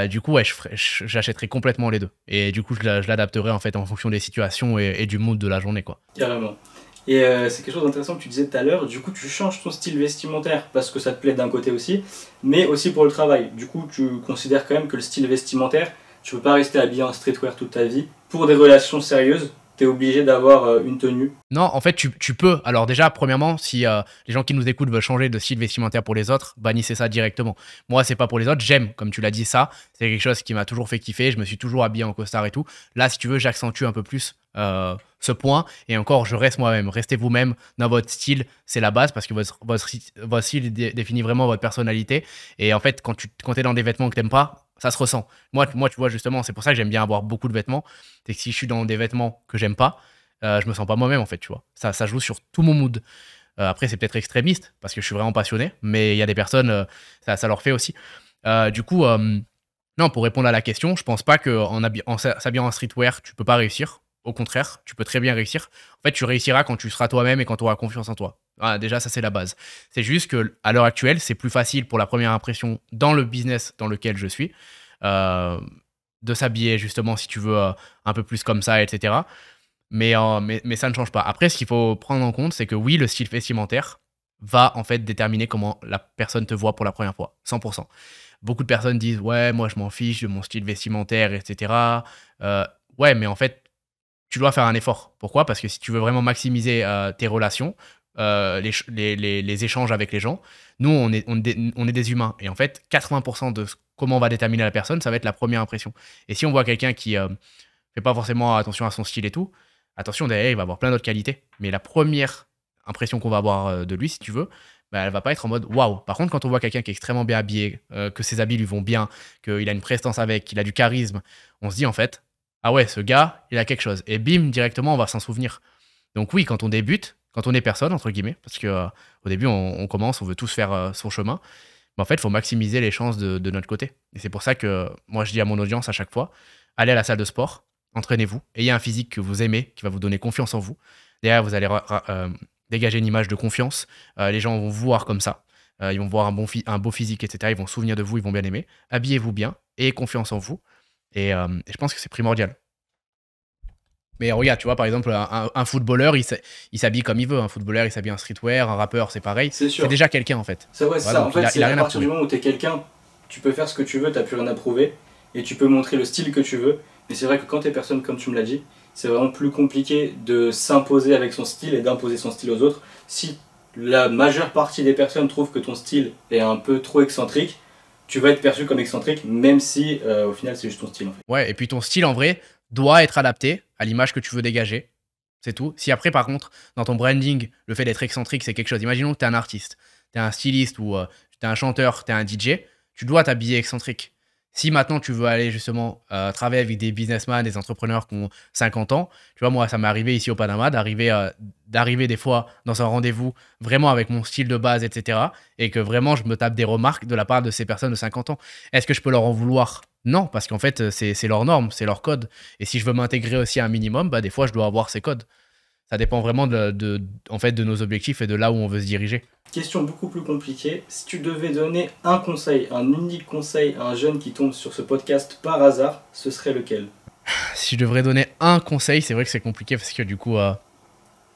du coup, ouais, j'achèterais complètement les deux. Et du coup, je l'adapterai en fait en fonction des situations et, et, du mood de la journée, quoi. Carrément. Et euh, c'est quelque chose d'intéressant que tu disais tout à l'heure, du coup tu changes ton style vestimentaire parce que ça te plaît d'un côté aussi, mais aussi pour le travail. Du coup tu considères quand même que le style vestimentaire, tu peux pas rester habillé en streetwear toute ta vie. Pour des relations sérieuses, tu es obligé d'avoir euh, une tenue Non, en fait, tu, peux. Alors déjà, premièrement, si euh, les gens qui nous écoutent veulent changer de style vestimentaire pour les autres, bannissez ça directement. Moi, c'est pas pour les autres. J'aime, comme tu l'as dit, ça. C'est quelque chose qui m'a toujours fait kiffer. Je me suis toujours habillé en costard et tout. Là, si tu veux, j'accentue un peu plus euh, ce point. Et encore, je reste moi-même. Restez vous-même dans votre style. C'est la base parce que votre style définit vraiment votre personnalité. Et en fait, quand tu quand es dans des vêtements que t'aimes pas, ça se ressent. Moi, moi, tu vois, justement, c'est pour ça que j'aime bien avoir beaucoup de vêtements. C'est que si je suis dans des vêtements que j'aime pas, euh, je me sens pas moi-même, en fait, tu vois. Ça, ça joue sur tout mon mood. Euh, après, c'est peut-être extrémiste, parce que je suis vraiment passionné, mais il y a des personnes, euh, ça, ça, leur fait aussi. Euh, du coup, non, pour répondre à la question, je pense pas qu'en en, s'habillant en streetwear, tu peux pas réussir. Au contraire, tu peux très bien réussir. En fait, tu réussiras quand tu seras toi-même et quand tu auras confiance en toi. Ah, déjà, ça, c'est la base. C'est juste que à l'heure actuelle, c'est plus facile pour la première impression dans le business dans lequel je suis, euh, de s'habiller justement, si tu veux, euh, un peu plus comme ça, etc. Euh, mais, mais, ça ne change pas. Après, ce qu'il faut prendre en compte, c'est que oui, le style vestimentaire va en fait déterminer comment la personne te voit pour la première fois, 100%. Beaucoup de personnes disent ouais, moi je m'en fiche de mon style vestimentaire, etc. ouais, mais en fait, tu dois faire un effort. Pourquoi? Parce que si tu veux vraiment maximiser tes relations, euh, les, échanges avec les gens. Nous, on est, on, est des humains. Et en fait, 80% de comment on va déterminer la personne, ça va être la première impression. Et si on voit quelqu'un qui euh, fait pas forcément attention à son style et tout, attention, derrière, il va avoir plein d'autres qualités. Mais la première impression qu'on va avoir euh, de lui, si tu veux, bah, elle va pas être en mode waouh. Par contre, quand on voit quelqu'un qui est extrêmement bien habillé, que ses habits lui vont bien, qu'il a une prestance avec, qu'il a du charisme, on se dit en fait, ah ouais, ce gars, il a quelque chose. Et bim, directement, on va s'en souvenir. Donc oui, quand on débute, quand on est personne, entre guillemets, parce que euh, au début, on, commence, on veut tous faire euh, son chemin. Mais en fait, il faut maximiser les chances de, notre côté. Et c'est pour ça que moi, je dis à mon audience à chaque fois allez à la salle de sport, entraînez-vous, ayez un physique que vous aimez, qui va vous donner confiance en vous. Derrière, vous allez euh, dégager une image de confiance. les gens vont vous voir comme ça. ils vont voir un, beau physique, etc. Ils vont se souvenir de vous, ils vont bien aimer. Habillez-vous bien, ayez confiance en vous. Et je pense que c'est primordial. Mais regarde, tu vois, par exemple, un, un footballeur, il s'habille comme il veut. Un footballeur, il s'habille en streetwear. Un rappeur, c'est pareil. C'est déjà quelqu'un, en fait. C'est vrai, c'est Voilà, ça. En fait, a- c'est à partir du moment où t'es quelqu'un, tu peux faire ce que tu veux, t'as plus rien à prouver, et tu peux montrer le style que tu veux. Mais c'est vrai que quand t'es personne, comme tu me l'as dit, c'est vraiment plus compliqué de s'imposer avec son style et d'imposer son style aux autres. Si la majeure partie des personnes trouvent que ton style est un peu trop excentrique, tu vas être perçu comme excentrique, même si euh, au final c'est juste ton style en fait. Ouais, et puis ton style, en vrai, doit être adapté à l'image que tu veux dégager. C'est tout. Si après, par contre, dans ton branding, le fait d'être excentrique, c'est quelque chose. Imaginons que tu es un artiste, tu es un styliste ou tu es un chanteur, tu es un DJ, tu dois t'habiller excentrique. Si maintenant tu veux aller justement euh, travailler avec des businessmen, des entrepreneurs qui ont 50 ans, tu vois, moi, ça m'est arrivé ici au Panama d'arriver euh, d'arriver des fois dans un rendez-vous vraiment avec mon style de base, etc. Et que vraiment je me tape des remarques de la part de ces personnes de 50 ans. Est-ce que je peux leur en vouloir? Non, parce qu'en fait, c'est c'est leur norme, c'est leur code. Et si je veux m'intégrer aussi à un minimum, bah, des fois, je dois avoir ces codes. Ça dépend vraiment de, de- en fait, de nos objectifs et de là où on veut se diriger. Question beaucoup plus compliquée. Si tu devais donner un conseil, un unique conseil à un jeune qui tombe sur ce podcast par hasard, ce serait lequel? [SIGHS] Si je devrais donner un conseil, c'est vrai que c'est compliqué parce que du coup, euh,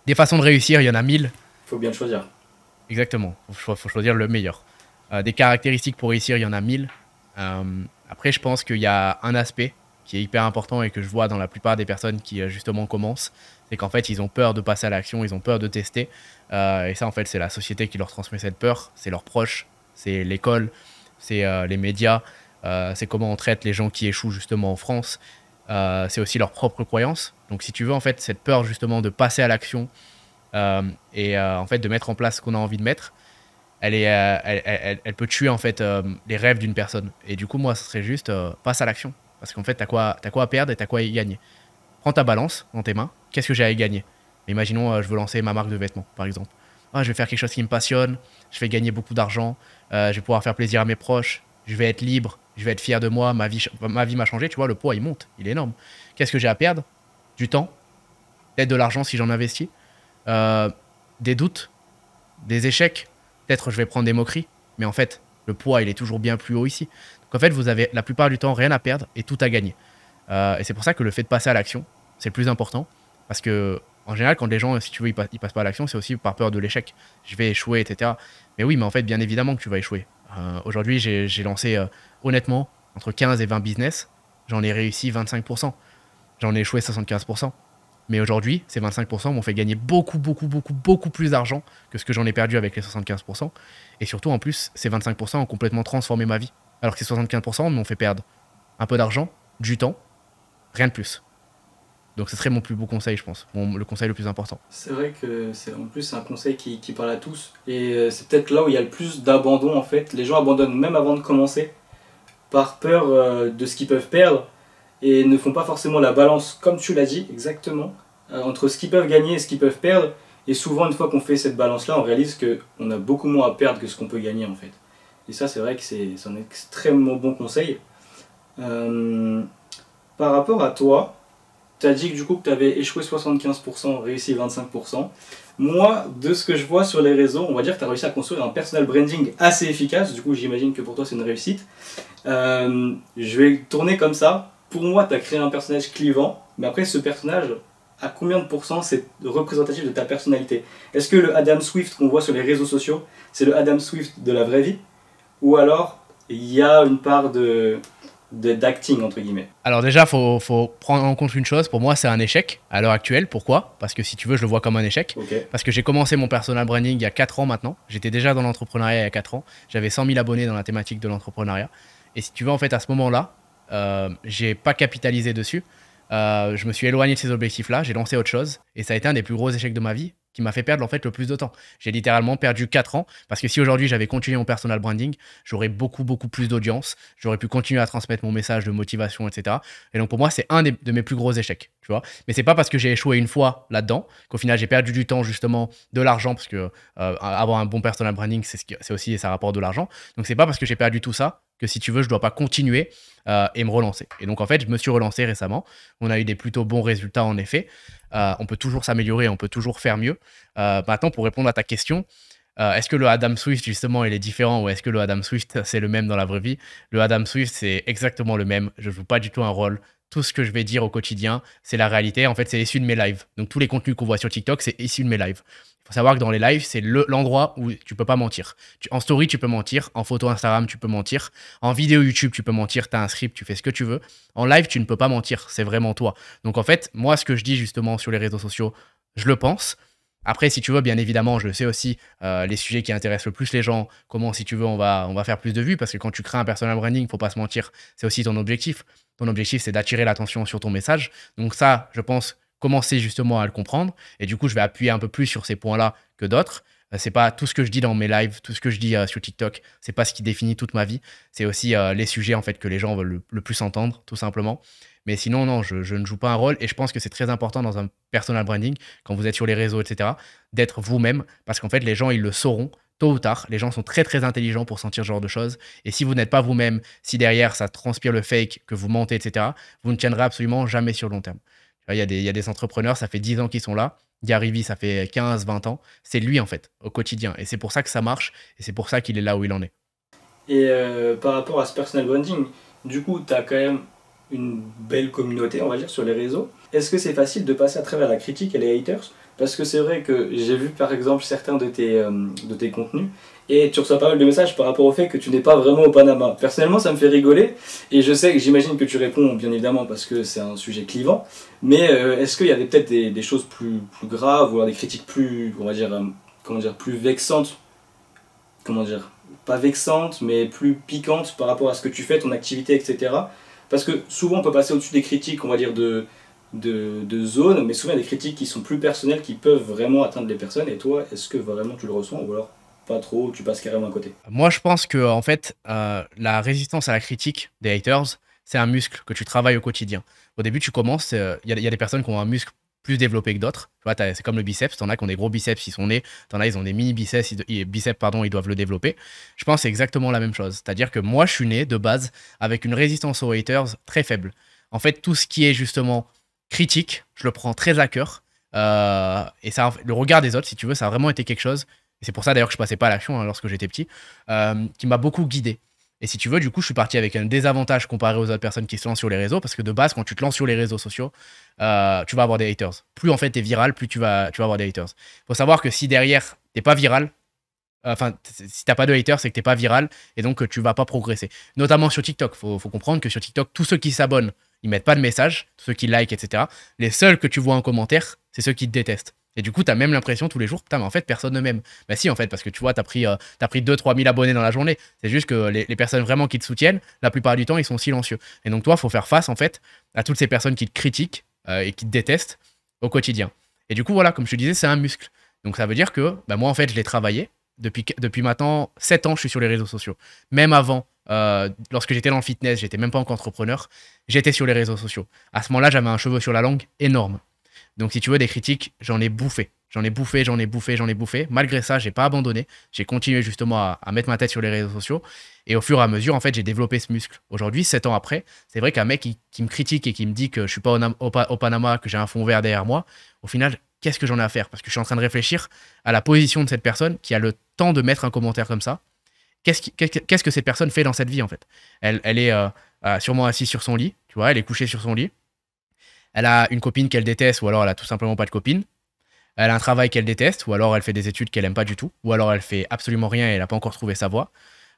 des façons de réussir, il y en a mille. Faut bien le choisir. Exactement. Il faut, faut choisir le meilleur. Euh, des caractéristiques pour réussir, il y en a mille. Euh, après, je pense qu'il y a un aspect qui est hyper important et que je vois dans la plupart des personnes qui euh, justement commencent, c'est qu'en fait, ils ont peur de passer à l'action, ils ont peur de tester. Euh, et ça, en fait, c'est la société qui leur transmet cette peur, c'est leurs proches, c'est l'école, c'est euh, les médias, c'est comment on traite les gens qui échouent justement en France. C'est aussi leurs propres croyances. Donc, si tu veux, en fait, cette peur justement de passer à l'action et en fait de mettre en place ce qu'on a envie de mettre, euh, elle, peut tuer en fait euh, les rêves d'une personne. Et du coup, moi, ce serait juste euh, passe à l'action. Parce qu'en fait, t'as quoi, quoi à perdre et t'as quoi à y gagner. Prends ta balance dans tes mains. Qu'est-ce que j'ai à y gagner? Imaginons, je veux lancer ma marque de vêtements, par exemple. Ah, je vais faire quelque chose qui me passionne. Je vais gagner beaucoup d'argent. je vais pouvoir faire plaisir à mes proches. Je vais être libre. Je vais être fier de moi. Ma vie, ma vie m'a changé. Tu vois, le poids, il monte. Il est énorme. Qu'est-ce que j'ai à perdre? Du temps. Peut-être de l'argent si j'en investis. des doutes. Des échecs. Peut-être je vais prendre des moqueries. Mais en fait, le poids, il est toujours bien plus haut ici. Donc en fait, vous avez la plupart du temps rien à perdre et tout à gagner. Euh, et c'est pour ça que le fait de passer à l'action, c'est le plus important. Parce que, en général, quand les gens, si tu veux, ils, pa- ils passent pas à l'action, c'est aussi par peur de l'échec. Je vais échouer, etc. Mais oui, mais en fait, bien évidemment que tu vas échouer. Euh, Aujourd'hui, j'ai j'ai lancé, euh, honnêtement, entre 15 et 20 business. J'en ai réussi 25%. J'en ai échoué 75%. Mais aujourd'hui, ces 25% m'ont fait gagner beaucoup, beaucoup, beaucoup, beaucoup plus d'argent que ce que j'en ai perdu avec les 75%. Et surtout, en plus, ces 25% ont complètement transformé ma vie. Alors que ces 75% m'ont fait perdre un peu d'argent, du temps, rien de plus. Donc ce serait mon plus beau conseil, je pense. Le conseil le plus important. C'est vrai que c'est en plus c'est un conseil qui, qui parle à tous et euh, c'est peut-être là où il y a le plus d'abandon en fait. Les gens abandonnent même avant de commencer par peur euh, de ce qu'ils peuvent perdre et ne font pas forcément la balance comme tu l'as dit exactement euh, entre ce qu'ils peuvent gagner et ce qu'ils peuvent perdre et souvent une fois qu'on fait cette balance là on réalise que on a beaucoup moins à perdre que ce qu'on peut gagner en fait. Et ça c'est vrai que c'est un extrêmement bon conseil. Euh, par rapport à toi, tu as dit que du coup tu avais échoué 75%, réussi 25%. Moi, de ce que je vois sur les réseaux, on va dire que tu as réussi à construire un personal branding assez efficace. Du coup, j'imagine que pour toi, c'est une réussite. Euh, je vais tourner comme ça. Pour moi, tu as créé un personnage clivant. Mais après, ce personnage, à combien de pourcents c'est représentatif de ta personnalité? Est-ce que le Adam Swift qu'on voit sur les réseaux sociaux, c'est le Adam Swift de la vraie vie? Ou alors, il y a une part de d'acting, entre guillemets? Alors déjà, faut, faut prendre en compte une chose. Pour moi, c'est un échec à l'heure actuelle. Pourquoi? Parce que si tu veux, je le vois comme un échec. Parce que j'ai commencé mon personal branding il y a 4 ans maintenant. J'étais déjà dans l'entrepreneuriat il y a 4 ans. J'avais 100 000 abonnés dans la thématique de l'entrepreneuriat. Et si tu veux, en fait, à ce moment-là, j'ai pas capitalisé dessus. Euh, je me suis éloigné de ces objectifs-là. J'ai lancé autre chose. Et ça a été un des plus gros échecs de ma vie qui m'a fait perdre en fait le plus de temps. J'ai littéralement perdu 4 ans parce que si aujourd'hui j'avais continué mon personal branding, j'aurais beaucoup beaucoup plus d'audience, j'aurais pu continuer à transmettre mon message de motivation, etc. Et donc pour moi c'est un des- de mes plus gros échecs, tu vois. Mais c'est pas parce que j'ai échoué une fois là-dedans qu'au final j'ai perdu du temps justement, de l'argent parce que euh, avoir un bon personal branding c'est ce aussi ça rapporte de l'argent. Donc c'est pas parce que j'ai perdu tout ça que si tu veux je dois pas continuer euh, et me relancer. Et donc en fait je me suis relancé récemment. On a eu des plutôt bons résultats en effet. Euh, on peut toujours s'améliorer, on peut toujours faire mieux. Euh, maintenant, pour répondre à ta question, est-ce que le Adam Swift, justement, il est différent ou est-ce que le Adam Swift, [LAUGHS] c'est le même dans la vraie vie? Le Adam Swift, c'est exactement le même. Je joue pas du tout un rôle. Tout ce que je vais dire au quotidien, c'est la réalité. En fait, c'est issu de mes lives. Donc, tous les contenus qu'on voit sur TikTok, c'est issu de mes lives. Il faut savoir que dans les lives, c'est l'endroit où tu peux pas mentir. en story, tu peux mentir. En photo Instagram, tu peux mentir. En vidéo YouTube, tu peux mentir. Tu as un script, tu fais ce que tu veux. En live, tu ne peux pas mentir. C'est vraiment toi. Donc, en fait, moi, ce que je dis justement sur les réseaux sociaux, je le pense. Après, si tu veux, bien évidemment, je sais aussi euh, les sujets qui intéressent le plus les gens, comment, si tu veux, on va, on va faire plus de vues, parce que quand tu crées un personal branding, faut pas se mentir, c'est aussi ton objectif. Ton objectif, c'est d'attirer l'attention sur ton message. Donc ça, je pense, commencer justement à le comprendre. Et du coup, je vais appuyer un peu plus sur ces points-là que d'autres. Euh, c'est pas tout ce que je dis dans mes lives, tout ce que je dis euh, sur TikTok, c'est pas ce qui définit toute ma vie. C'est aussi les sujets en fait que les gens veulent le plus entendre, tout simplement. Mais sinon, non, je, ne joue pas un rôle. Et je pense que c'est très important dans un personal branding, quand vous êtes sur les réseaux, etc., d'être vous-même. Parce qu'en fait, les gens, ils le sauront tôt ou tard. Les gens sont très, très intelligents pour sentir ce genre de choses. Et si vous n'êtes pas vous-même, si derrière, ça transpire le fake, que vous mentez, etc., vous ne tiendrez absolument jamais sur le long terme. Il y, a des, il y a des entrepreneurs, ça fait 10 ans qu'ils sont là. Gary ça fait 15, 20 ans. C'est lui, en fait, au quotidien. Et c'est pour ça que ça marche. Et c'est pour ça qu'il est là où il en est. Et euh, par rapport à ce personal branding, du coup, tu as quand même une belle communauté, on va dire, sur les réseaux. Est-ce que c'est facile de passer à travers la critique et les haters? Parce que c'est vrai que j'ai vu par exemple certains de tes, euh, de tes contenus et tu reçois pas mal de messages par rapport au fait que tu n'es pas vraiment au Panama. Personnellement, ça me fait rigoler et je sais que j'imagine que tu réponds bien évidemment parce que c'est un sujet clivant. Mais euh, est-ce qu'il y a peut-être des, choses plus, plus graves ou des critiques plus, on va dire, euh, comment dire, plus vexantes? Comment dire? Pas vexantes, mais plus piquantes par rapport à ce que tu fais, ton activité, etc. Parce que souvent on peut passer au-dessus des critiques, on va dire, de, de, zone, mais souvent des critiques qui sont plus personnelles, qui peuvent vraiment atteindre les personnes. Et toi, est-ce que vraiment tu le ressens ou alors pas trop, tu passes carrément à côté? Moi je pense que en fait, euh, la résistance à la critique des haters, c'est un muscle que tu travailles au quotidien. Au début, tu commences, euh, il y, a des personnes qui ont un muscle plus développé que d'autres. C'est comme le biceps. T'en as qui ont des gros biceps, ils sont nés. T'en as, ils ont des mini biceps, ils, biceps, pardon, ils doivent le développer. Je pense c'est exactement la même chose. C'est-à-dire que moi, je suis né de base avec une résistance aux haters très faible. En fait, tout ce qui est justement critique, je le prends très à cœur. Euh, et ça, le regard des autres, si tu veux, ça a vraiment été quelque chose. C'est pour ça d'ailleurs que je passais pas à l'action hein, lorsque j'étais petit, euh, qui m'a beaucoup guidé. Et si tu veux, du coup, je suis parti avec un désavantage comparé aux autres personnes qui se lancent sur les réseaux, parce que de base, quand tu te lances sur les réseaux sociaux, euh, tu vas avoir des haters. Plus en fait tu es viral, plus tu vas, avoir des haters. Il faut savoir que si derrière, t'es pas viral, enfin, si t'as pas de haters, c'est que t'es pas viral, et donc tu vas pas progresser. Notamment sur TikTok. Faut, faut comprendre que sur TikTok, tous ceux qui s'abonnent, ils mettent pas de message, tous ceux qui like, etc. Les seuls que tu vois en commentaire, c'est ceux qui te détestent. Et du coup, tu as même l'impression tous les jours, putain, mais en fait, personne ne m'aime. Bah si, en fait, parce que tu vois, tu as pris, euh, pris 2-3 000 abonnés dans la journée. C'est juste que les, personnes vraiment qui te soutiennent, la plupart du temps, ils sont silencieux. Et donc, toi, il faut faire face, en fait, à toutes ces personnes qui te critiquent euh, et qui te détestent au quotidien. Et du coup, voilà, comme je te disais, c'est un muscle. Donc, ça veut dire que bah, moi, en fait, je l'ai travaillé. Depuis, depuis maintenant 7 ans, je suis sur les réseaux sociaux. Même avant, euh, lorsque j'étais dans le fitness, j'étais même pas encore entrepreneur, j'étais sur les réseaux sociaux. À ce moment-là, j'avais un cheveu sur la langue énorme. Donc, si tu veux des critiques, j'en ai bouffé. J'en ai bouffé, j'en ai bouffé, j'en ai bouffé. Malgré ça, j'ai pas abandonné. J'ai continué justement à, mettre ma tête sur les réseaux sociaux. Et au fur et à mesure, en fait, j'ai développé ce muscle. Aujourd'hui, sept ans après, c'est vrai qu'un mec qui, me critique et qui me dit que je suis pas au, Panama, que j'ai un fond vert derrière moi, au final, qu'est-ce que j'en ai à faire? Parce que je suis en train de réfléchir à la position de cette personne qui a le temps de mettre un commentaire comme ça. Qu'est-ce, que cette personne fait dans cette vie, en fait? Elle, elle est euh, euh, sûrement assise sur son lit, tu vois, elle est couchée sur son lit. Elle a une copine qu'elle déteste ou alors elle a tout simplement pas de copine elle a un travail qu'elle déteste, ou alors elle fait des études qu'elle aime pas du tout, ou alors elle fait absolument rien et elle n'a pas encore trouvé sa voie.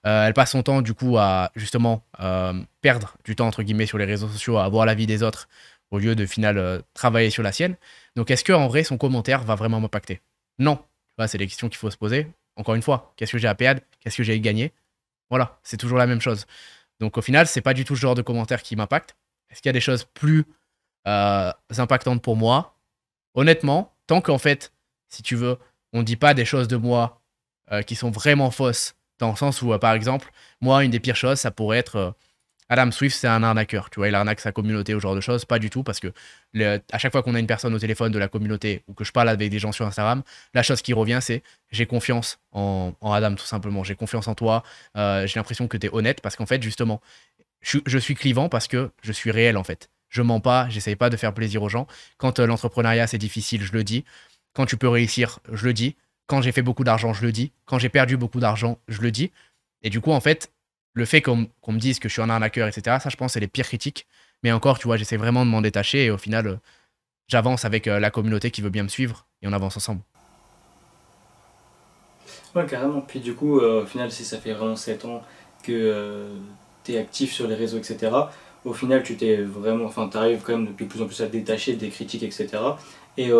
Euh, elle passe son temps du coup à justement euh, perdre du temps entre guillemets sur les réseaux sociaux, à voir la vie des autres au lieu de final euh, travailler sur la sienne. Donc est-ce que en vrai son commentaire va vraiment m'impacter? Non. c'est les questions qu'il faut se poser. Encore une fois, qu'est-ce que j'ai à perdre? Qu'est-ce que j'ai à gagner? Voilà, c'est toujours la même chose. Donc au final, c'est pas du tout le genre de commentaire qui m'impacte. Est-ce qu'il y a des choses plus impactantes pour moi Honnêtement, tant qu'en fait, si tu veux, on ne dit pas des choses de moi euh, qui sont vraiment fausses, dans le sens où, euh, par exemple, moi, une des pires choses, ça pourrait être euh, Adam Swift, c'est un arnaqueur. Tu vois, il arnaque sa communauté, au genre de choses. Pas du tout, parce que à chaque fois qu'on a une personne au téléphone de la communauté ou que je parle avec des gens sur Instagram, la chose qui revient, c'est j'ai confiance en, Adam, tout simplement. J'ai confiance en toi. j'ai l'impression que tu es honnête, parce qu'en fait, justement, je suis clivant parce que je suis réel, en fait je mens pas, j'essaye pas de faire plaisir aux gens. Quand euh, l'entrepreneuriat c'est difficile, je le dis. Quand tu peux réussir, je le dis. Quand j'ai fait beaucoup d'argent, je le dis. Quand j'ai perdu beaucoup d'argent, je le dis. Et du coup, en fait, le fait qu'on me dise que je suis un arnaqueur, etc., ça, je pense, c'est les pires critiques. Mais encore, tu vois, j'essaie vraiment de m'en détacher et au final, euh, j'avance avec euh, la communauté qui veut bien me suivre et on avance ensemble. Ouais, carrément. Puis du coup, au final, si ça fait vraiment 7 ans que tu actif sur les réseaux, etc., au final, tu t'es vraiment, enfin, arrives quand même de plus en plus à te détacher des critiques, etc. Et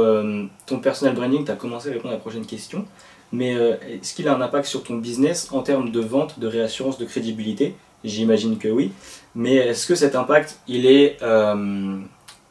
ton personal branding, tu as commencé à répondre à la prochaine question. Mais est-ce qu'il a un impact sur ton business en termes de vente, de réassurance, de crédibilité? J'imagine que oui. Mais est-ce que cet impact, il est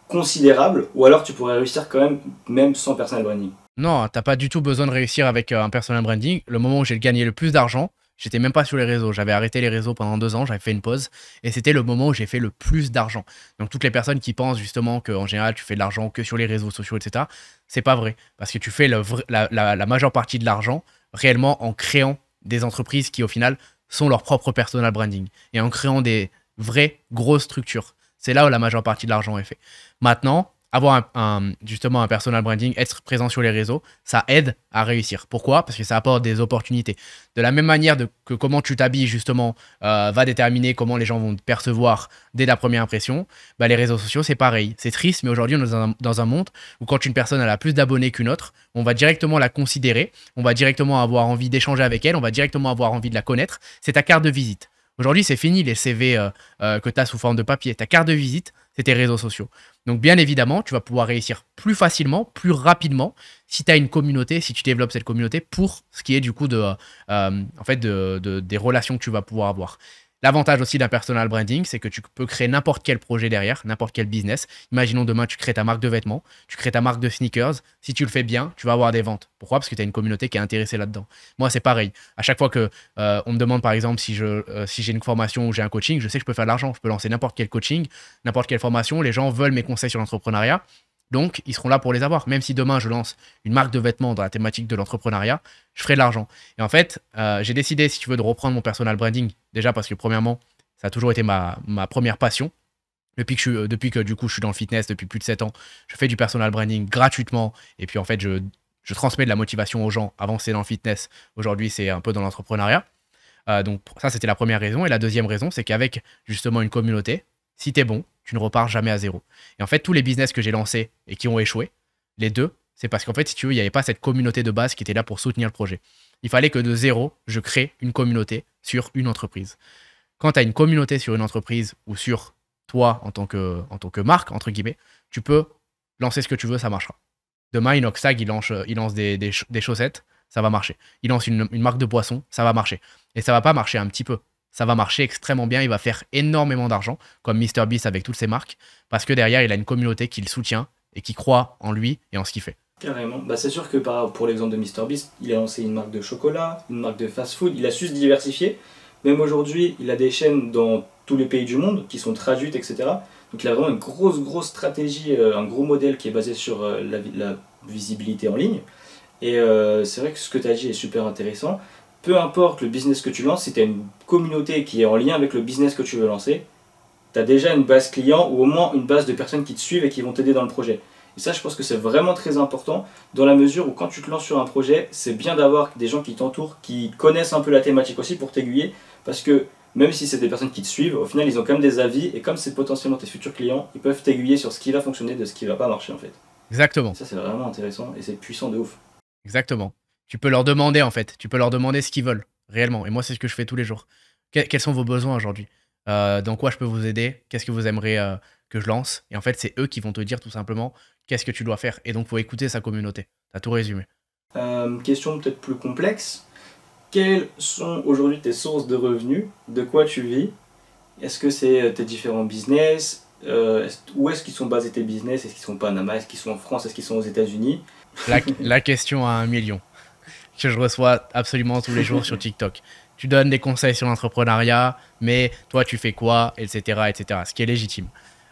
considérable? Ou alors tu pourrais réussir quand même même sans personal branding? Non, t'as pas du tout besoin de réussir avec euh, un personal branding. Le moment où j'ai gagné le plus d'argent, j'étais même pas sur les réseaux. J'avais arrêté les réseaux pendant deux ans, j'avais fait une pause et c'était le moment où j'ai fait le plus d'argent. Donc toutes les personnes qui pensent justement qu'en général tu fais de l'argent que sur les réseaux sociaux, etc., c'est pas vrai parce que tu fais la, la majeure partie de l'argent réellement en créant des entreprises qui au final sont leur propre personal branding et en créant des vraies grosses structures. C'est là où la majeure partie de l'argent est fait. Maintenant, avoir un, justement un personal branding, être présent sur les réseaux, ça aide à réussir. Pourquoi? Parce que ça apporte des opportunités. De la même manière que comment tu t'habilles justement euh, va déterminer comment les gens vont te percevoir dès la première impression, bah, les réseaux sociaux c'est pareil. C'est triste, mais aujourd'hui on est dans un, monde où quand une personne a plus d'abonnés qu'une autre, on va directement la considérer, on va directement avoir envie d'échanger avec elle, on va directement avoir envie de la connaître. C'est ta carte de visite. Aujourd'hui, c'est fini les CV euh, euh, que tu as sous forme de papier. Ta carte de visite, c'est tes réseaux sociaux. Donc, bien évidemment, tu vas pouvoir réussir plus facilement, plus rapidement si tu as une communauté, si tu développes cette communauté pour ce qui est du coup de, euh, en fait de, des relations que tu vas pouvoir avoir. L'avantage aussi d'un personal branding, c'est que tu peux créer n'importe quel projet derrière, n'importe quel business. Imaginons demain, tu crées ta marque de vêtements, tu crées ta marque de sneakers. Si tu le fais bien, tu vas avoir des ventes. Pourquoi? Parce que tu as une communauté qui est intéressée là-dedans. Moi, c'est pareil. À chaque fois que euh, on me demande, par exemple, si je euh, si j'ai une formation ou j'ai un coaching, je sais que je peux faire de l'argent. Je peux lancer n'importe quel coaching, n'importe quelle formation. Les gens veulent mes conseils sur l'entrepreneuriat. Donc, ils seront là pour les avoir. Même si demain, je lance une marque de vêtements dans la thématique de l'entrepreneuriat, je ferai de l'argent. Et en fait, euh, j'ai décidé, si tu veux, de reprendre mon personal branding. Déjà parce que, premièrement, ça a toujours été ma, première passion. Depuis que, je, euh, depuis que, du coup, je suis dans le fitness depuis plus de 7 ans, je fais du personal branding gratuitement. Et puis, en fait, je, transmets de la motivation aux gens. Avant, c'est dans le fitness. Aujourd'hui, c'est un peu dans l'entrepreneuriat. Euh, donc, ça, c'était la première raison. Et la deuxième raison, c'est qu'avec justement une communauté, si tu es bon, tu ne repars jamais à zéro. Et en fait, tous les business que j'ai lancés et qui ont échoué, les deux, c'est parce qu'en fait, si tu veux, il n'y avait pas cette communauté de base qui était là pour soutenir le projet. Il fallait que de zéro, je crée une communauté sur une entreprise. Quand tu as une communauté sur une entreprise ou sur toi en tant que, en tant que marque, entre guillemets, tu peux lancer ce que tu veux, ça marchera. Demain, Inoxtag, il lance, il lance des, des, chaussettes, ça va marcher. Il lance une, une marque de boisson, ça va marcher. Et ça va pas marcher un petit peu ça va marcher extrêmement bien, il va faire énormément d'argent, comme MrBeast avec toutes ses marques, parce que derrière, il a une communauté qui le soutient et qui croit en lui et en ce qu'il fait. Carrément. Bah, c'est sûr que pour l'exemple de MrBeast, il a lancé une marque de chocolat, une marque de fast-food, il a su se diversifier. Même aujourd'hui, il a des chaînes dans tous les pays du monde qui sont traduites, etc. Donc il a vraiment une grosse, grosse stratégie, euh, un gros modèle qui est basé sur euh, la, visibilité en ligne. Et euh, c'est vrai que ce que tu as dit est super intéressant peu importe le business que tu lances, si tu as une communauté qui est en lien avec le business que tu veux lancer, tu as déjà une base client ou au moins une base de personnes qui te suivent et qui vont t'aider dans le projet. Et ça, je pense que c'est vraiment très important dans la mesure où quand tu te lances sur un projet, c'est bien d'avoir des gens qui t'entourent, qui connaissent un peu la thématique aussi pour t'aiguiller, parce que même si c'est des personnes qui te suivent, au final, ils ont quand même des avis, et comme c'est potentiellement tes futurs clients, ils peuvent t'aiguiller sur ce qui va fonctionner de ce qui va pas marcher en fait. Exactement. ça, c'est vraiment intéressant et c'est puissant de ouf. Exactement tu peux leur demander en fait. Tu peux leur demander ce qu'ils veulent réellement. Et moi, c'est ce que je fais tous les jours. quels sont vos besoins aujourd'hui? Euh, Dans quoi je peux vous aider? Qu'est-ce que vous aimeriez euh, que je lance? Et en fait, c'est eux qui vont te dire tout simplement qu'est-ce que tu dois faire. Et donc, faut écouter sa communauté. T'as tout résumé. Euh, question peut-être plus complexe. Quelles sont aujourd'hui tes sources de revenus? De quoi tu vis? Est-ce que c'est tes différents business? Où est-ce qu'ils sont basés tes business? Est-ce qu'ils sont au Panama? Est-ce qu'ils sont en France? Est-ce qu'ils sont aux États-Unis? La question à un million que je reçois absolument tous les jours sur [LAUGHS] TikTok. Tu donnes des conseils sur l'entrepreneuriat, mais toi, tu fais quoi, etc., etc. Ce qui est légitime.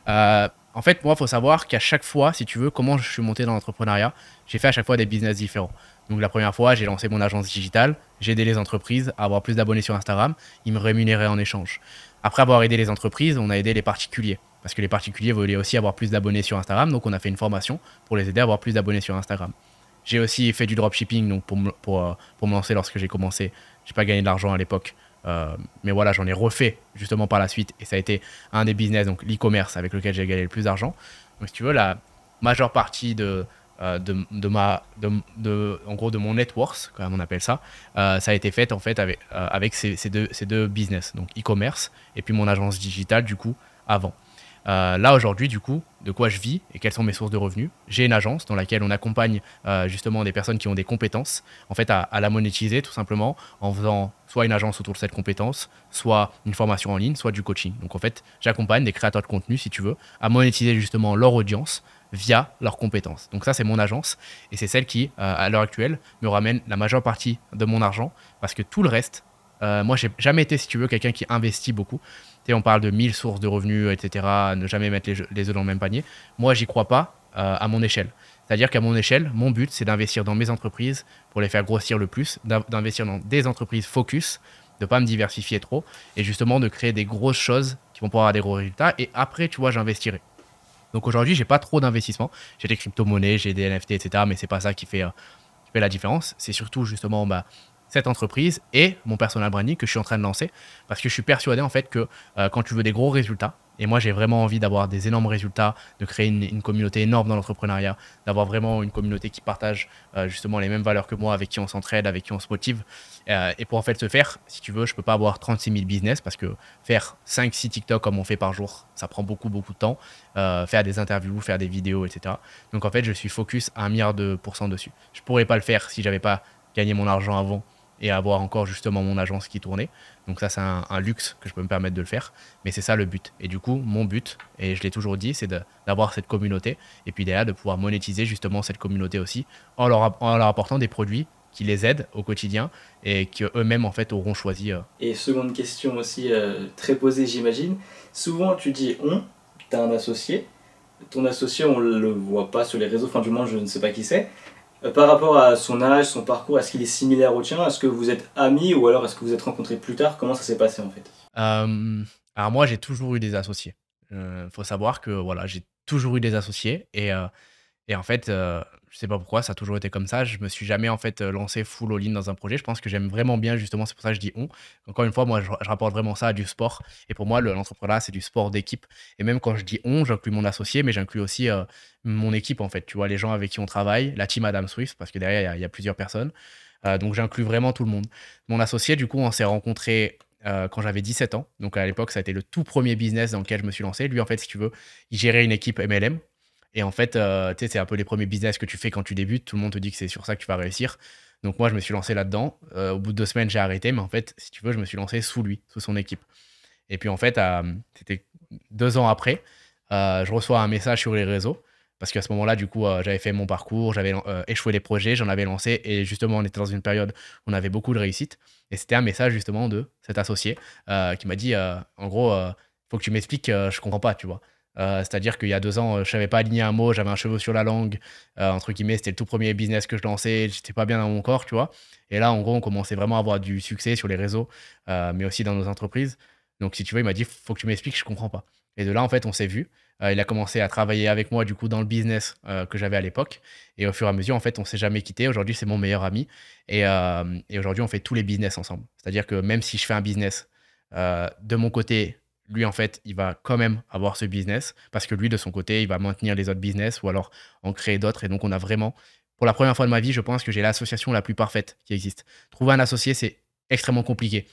Euh, en fait, moi, il faut savoir qu'à chaque fois, si tu veux, comment je suis monté dans l'entrepreneuriat, j'ai fait à chaque fois des business différents. Donc la première fois, j'ai lancé mon agence digitale, j'ai aidé les entreprises à avoir plus d'abonnés sur Instagram, ils me rémunéraient en échange. Après avoir aidé les entreprises, on a aidé les particuliers, parce que les particuliers voulaient aussi avoir plus d'abonnés sur Instagram, donc on a fait une formation pour les aider à avoir plus d'abonnés sur Instagram. J'ai aussi fait du dropshipping donc pour, pour, euh, pour me lancer lorsque j'ai commencé. J'ai pas gagné de l'argent à l'époque. Euh, mais voilà, j'en ai refait justement par la suite et ça a été un des business, donc l'e-commerce avec lequel j'ai gagné le plus d'argent. Donc si tu veux, la majeure partie de, euh, de, de, ma, de, de, en gros de mon net worth, comme on appelle ça, ça a été fait en fait avec, avec ces, ces, deux, ces deux business, donc e-commerce et puis mon agence digitale du coup avant. Euh, là aujourd'hui, du coup, de quoi je vis et quelles sont mes sources de revenus J'ai une agence dans laquelle on accompagne euh, justement des personnes qui ont des compétences, en fait, à, la monétiser tout simplement en faisant soit une agence autour de cette compétence, soit une formation en ligne, soit du coaching. Donc en fait, j'accompagne des créateurs de contenu, si tu veux, à monétiser justement leur audience via leurs compétences. Donc ça, c'est mon agence et c'est celle qui, euh, à l'heure actuelle, me ramène la majeure partie de mon argent parce que tout le reste, moi, j'ai jamais été, si tu veux, quelqu'un qui investit beaucoup on parle de 1000 sources de revenus, etc., ne jamais mettre les, œufs dans le même panier. Moi, j'y crois pas euh, à mon échelle. C'est-à-dire qu'à mon échelle, mon but, c'est d'investir dans mes entreprises pour les faire grossir le plus, d'investir dans des entreprises focus, de pas me diversifier trop, et justement de créer des grosses choses qui vont pouvoir avoir des gros résultats. Et après, tu vois, j'investirai. Donc aujourd'hui, j'ai pas trop d'investissement. J'ai des crypto-monnaies, j'ai des NFT, etc., mais c'est pas ça qui fait, euh, qui fait la différence. C'est surtout justement bah, cette entreprise et mon personal branding que je suis en train de lancer. Parce que je suis persuadé en fait que euh, quand tu veux des gros résultats et moi j'ai vraiment envie d'avoir des énormes résultats de créer une, communauté énorme dans l'entrepreneuriat d'avoir vraiment une communauté qui partage euh, justement les mêmes valeurs que moi avec qui on s'entraide avec qui on se motive. Euh, et pour en fait se faire si tu veux je peux pas avoir 36 000 business parce que faire 5 6 TikTok comme on fait par jour ça prend beaucoup beaucoup de temps faire des interviews faire des vidéos etc donc en fait je suis focus à un milliard de pourcents dessus. Je pourrais pas le faire si j'avais pas gagné mon argent avant et avoir encore justement mon agence qui tournait. Donc ça, c'est un, luxe que je peux me permettre de le faire, mais c'est ça le but. Et du coup, mon but, et je l'ai toujours dit, c'est d'avoir cette communauté, et puis derrière, de pouvoir monétiser justement cette communauté aussi, en leur, en leur apportant des produits qui les aident au quotidien et qu'eux-mêmes, en fait, auront choisi. Euh. Et seconde question aussi, euh, très posée, j'imagine. Souvent, tu dis on, tu as un associé. Ton associé, on ne le voit pas sur les réseaux, enfin du moins, je ne sais pas qui c'est. Euh, par rapport à son âge, son parcours, est-ce qu'il est similaire au tien? Est-ce que vous êtes amis ou alors est-ce que vous êtes rencontrés plus tard? Comment ça s'est passé en fait? Euh, Alors moi j'ai toujours eu des associés. Il euh, faut savoir que voilà j'ai toujours eu des associés et, et en fait je sais pas pourquoi, ça a toujours été comme ça. Je me suis jamais en fait euh, lancé full all-in dans un projet. Je pense que j'aime vraiment bien justement, c'est pour ça que je dis on. Encore une fois, moi je, rapporte vraiment ça à du sport. Et pour moi, l'entrepreneuriat, c'est du sport d'équipe. Et même quand je dis on, j'inclus mon associé, mais j'inclus aussi euh, mon équipe en fait. Tu vois, les gens avec qui on travaille, la team Adam Swift, parce que derrière, il y, a plusieurs personnes. Euh, donc j'inclus vraiment tout le monde. Mon associé, du coup, on s'est rencontrés quand j'avais 17 ans. Donc à l'époque, ça a été le tout premier business dans lequel je me suis lancé. Lui, en fait, si tu veux, il gérait une équipe MLM. Et en fait, euh, c'est un peu les premiers business que tu fais quand tu débutes. Tout le monde te dit que c'est sur ça que tu vas réussir. Donc moi, je me suis lancé là-dedans. Euh, au bout de deux semaines, j'ai arrêté. Mais en fait, si tu veux, je me suis lancé sous lui, sous son équipe. Et puis en fait, euh, c'était deux ans après, je reçois un message sur les réseaux. Parce qu'à ce moment-là, du coup, j'avais fait mon parcours, j'avais échoué les projets, j'en avais lancé. Et justement, on était dans une période où on avait beaucoup de réussite. Et c'était un message justement de cet associé qui m'a dit, en gros, faut que tu m'expliques, je comprends pas, tu vois. Euh, c'est-à-dire qu'il y a deux ans, je savais pas aligner un mot, j'avais un cheveu sur la langue, euh, entre guillemets, c'était le tout premier business que je lançais, j'étais pas bien dans mon corps, tu vois. Et là, en gros, on commençait vraiment à avoir du succès sur les réseaux, euh, mais aussi dans nos entreprises. Donc, si tu veux, il m'a dit, faut que tu m'expliques, je comprends pas. Et de là, en fait, on s'est vu. il a commencé à travailler avec moi, du coup, dans le business que j'avais à l'époque. Et au fur et à mesure, en fait, on s'est jamais quitté. Aujourd'hui, c'est mon meilleur ami. Et, et aujourd'hui, on fait tous les business ensemble. C'est-à-dire que même si je fais un business de mon côté, lui, en fait, il va quand même avoir ce business parce que lui, de son côté, il va maintenir les autres business ou alors en créer d'autres. Et donc, on a vraiment, pour la première fois de ma vie, je pense que j'ai l'association la plus parfaite qui existe. Trouver un associé, c'est extrêmement compliqué.